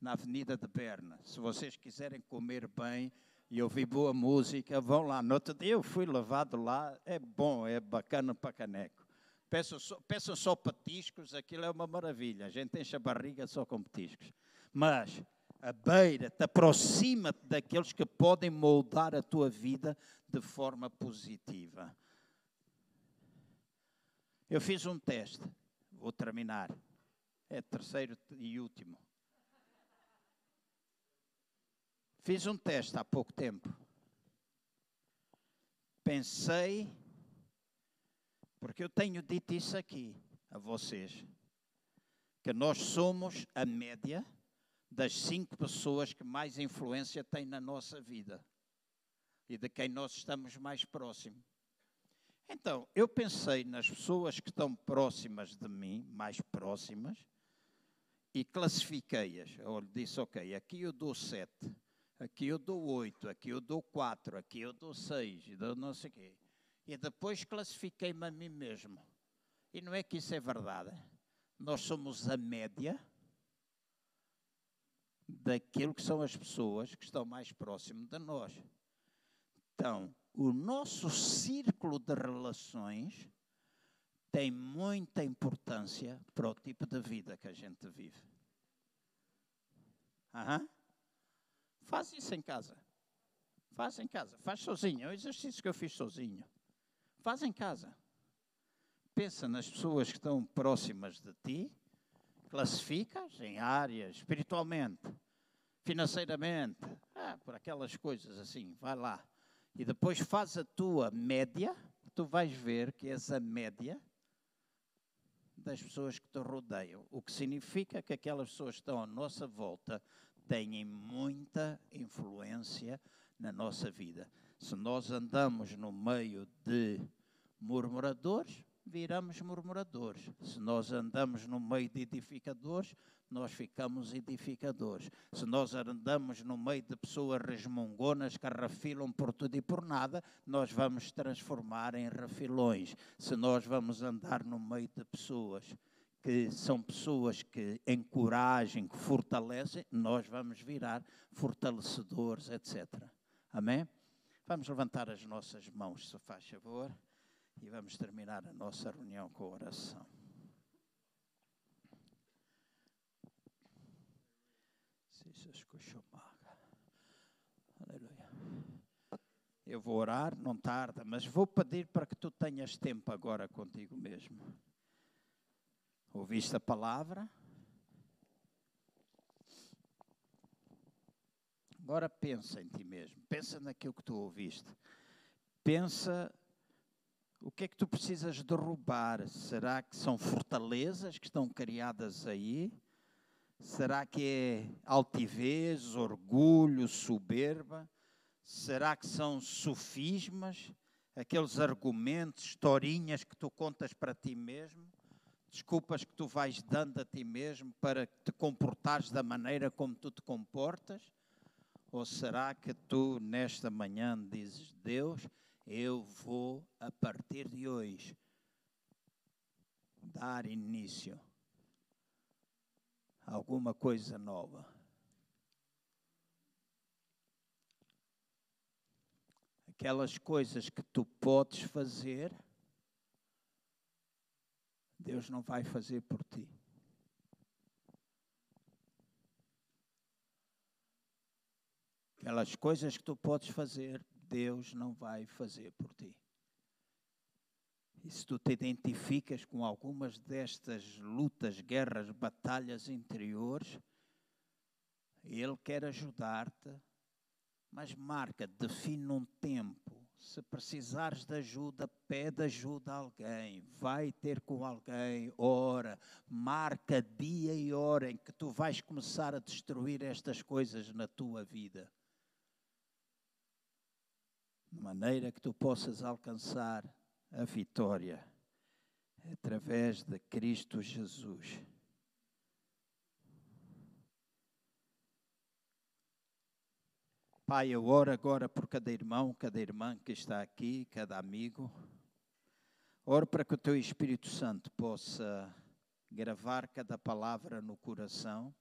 Speaker 1: na Avenida de Berna. Se vocês quiserem comer bem e ouvir boa música, vão lá. No outro dia eu fui levado lá, é bom, é bacana para caneco. Peçam só, peçam só petiscos, aquilo é uma maravilha. A gente enche a barriga só com petiscos. Mas a beira, te aproxima-te daqueles que podem moldar a tua vida de forma positiva. Eu fiz um teste, vou terminar. É terceiro e último. Fiz um teste há pouco tempo. Pensei, porque eu tenho dito isso aqui a vocês. que nós somos a média das cinco pessoas que mais influência têm na nossa vida e de quem nós estamos mais próximos. Então, eu pensei nas pessoas que estão próximas de mim, mais próximas, e classifiquei-as. Eu disse, ok, aqui eu dou sete, aqui eu dou oito, aqui eu dou quatro, aqui eu dou seis, e dou não sei o quê. E depois classifiquei-me a mim mesmo. E não é que isso é verdade. Nós somos a média daquilo que são as pessoas que estão mais próximo de nós. Então, o nosso círculo de relações tem muita importância para o tipo de vida que a gente vive. Faz isso em casa. Faz em casa. Faz sozinho. É o exercício que eu fiz sozinho. Faz em casa. Pensa nas pessoas que estão próximas de ti, classificas em áreas, espiritualmente, financeiramente, ah, por aquelas coisas assim, vai lá. E depois faz a tua média, tu vais ver que és a média das pessoas que te rodeiam. O que significa que aquelas pessoas que estão à nossa volta têm muita influência na nossa vida. Se nós andamos no meio de murmuradores, viramos murmuradores. Se nós andamos no meio de edificadores, nós ficamos edificadores. Se nós andamos no meio de pessoas resmungonas que rafilam por tudo e por nada, nós vamos transformar em rafilões. Se nós vamos andar no meio de pessoas que são pessoas que encorajam, que fortalecem, nós vamos virar fortalecedores, etc. Amém? Vamos levantar as nossas mãos, se faz favor, e vamos terminar a nossa reunião com a oração. Aleluia. Eu vou orar, não tarda, mas vou pedir para que tu tenhas tempo agora contigo mesmo. Ouviste a palavra? Agora pensa em ti mesmo, pensa naquilo que tu ouviste. Pensa o que é que tu precisas derrubar. Será que são fortalezas que estão criadas aí? Será que é altivez, orgulho, soberba? Será que são sofismas, aqueles argumentos, historinhas que tu contas para ti mesmo? Desculpas que tu vais dando a ti mesmo para te comportares da maneira como tu te comportas? Ou será que tu, nesta manhã, dizes: Deus, eu vou, a partir de hoje, dar início alguma coisa nova. Aquelas coisas que tu podes fazer, Deus não vai fazer por ti. Aquelas coisas que tu podes fazer, Deus não vai fazer por ti. E se tu te identificas com algumas destas lutas, guerras, batalhas interiores, Ele quer ajudar-te, mas marca, define um tempo. Se precisares de ajuda, pede ajuda a alguém, vai ter com alguém, ora, marca dia e hora em que tu vais começar a destruir estas coisas na tua vida. De maneira que tu possas alcançar a vitória através de Cristo Jesus. Pai, eu oro agora por cada irmão, cada irmã que está aqui, cada amigo. Oro para que o Teu Espírito Santo possa gravar cada palavra no coração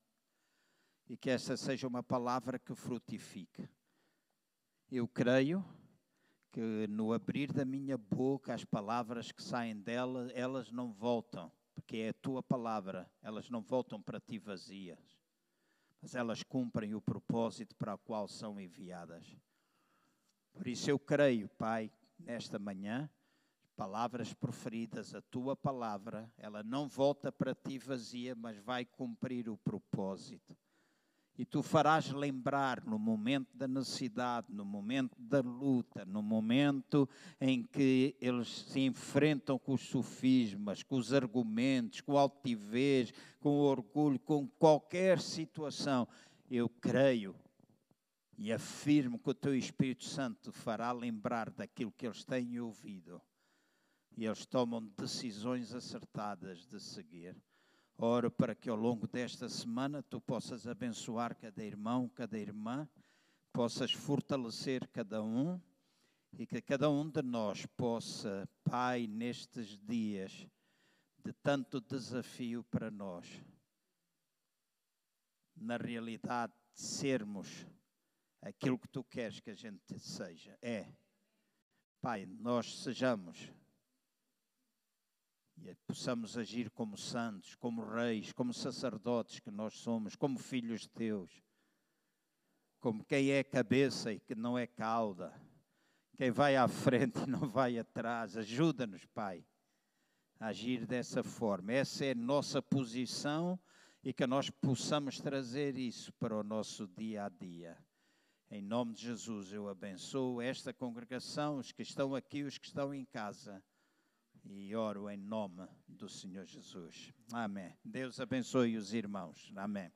Speaker 1: e que essa seja uma palavra que frutifique. Eu creio que no abrir da minha boca as palavras que saem dela, elas não voltam, porque é a tua palavra, elas não voltam para ti vazias, mas elas cumprem o propósito para o qual são enviadas. Por isso eu creio, Pai, nesta manhã, palavras proferidas, a tua palavra, ela não volta para ti vazia, mas vai cumprir o propósito. E tu farás lembrar no momento da necessidade, no momento da luta, no momento em que eles se enfrentam com os sofismas, com os argumentos, com a altivez, com o orgulho, com qualquer situação. Eu creio e afirmo que o teu Espírito Santo fará lembrar daquilo que eles têm ouvido e eles tomam decisões acertadas de seguir. Oro para que ao longo desta semana tu possas abençoar cada irmão, cada irmã, possas fortalecer cada um e que cada um de nós possa, Pai, nestes dias de tanto desafio para nós, na realidade, sermos aquilo que tu queres que a gente seja. É, Pai, nós sejamos e possamos agir como santos, como reis, como sacerdotes que nós somos, como filhos de Deus, como quem é cabeça e que não é cauda, quem vai à frente e não vai atrás. Ajuda-nos, Pai, a agir dessa forma. Essa é a nossa posição e que nós possamos trazer isso para o nosso dia a dia. Em nome de Jesus, eu abençoo esta congregação, os que estão aqui, os que estão em casa e oro em nome do Senhor Jesus. Amém. Deus abençoe os irmãos. Amém.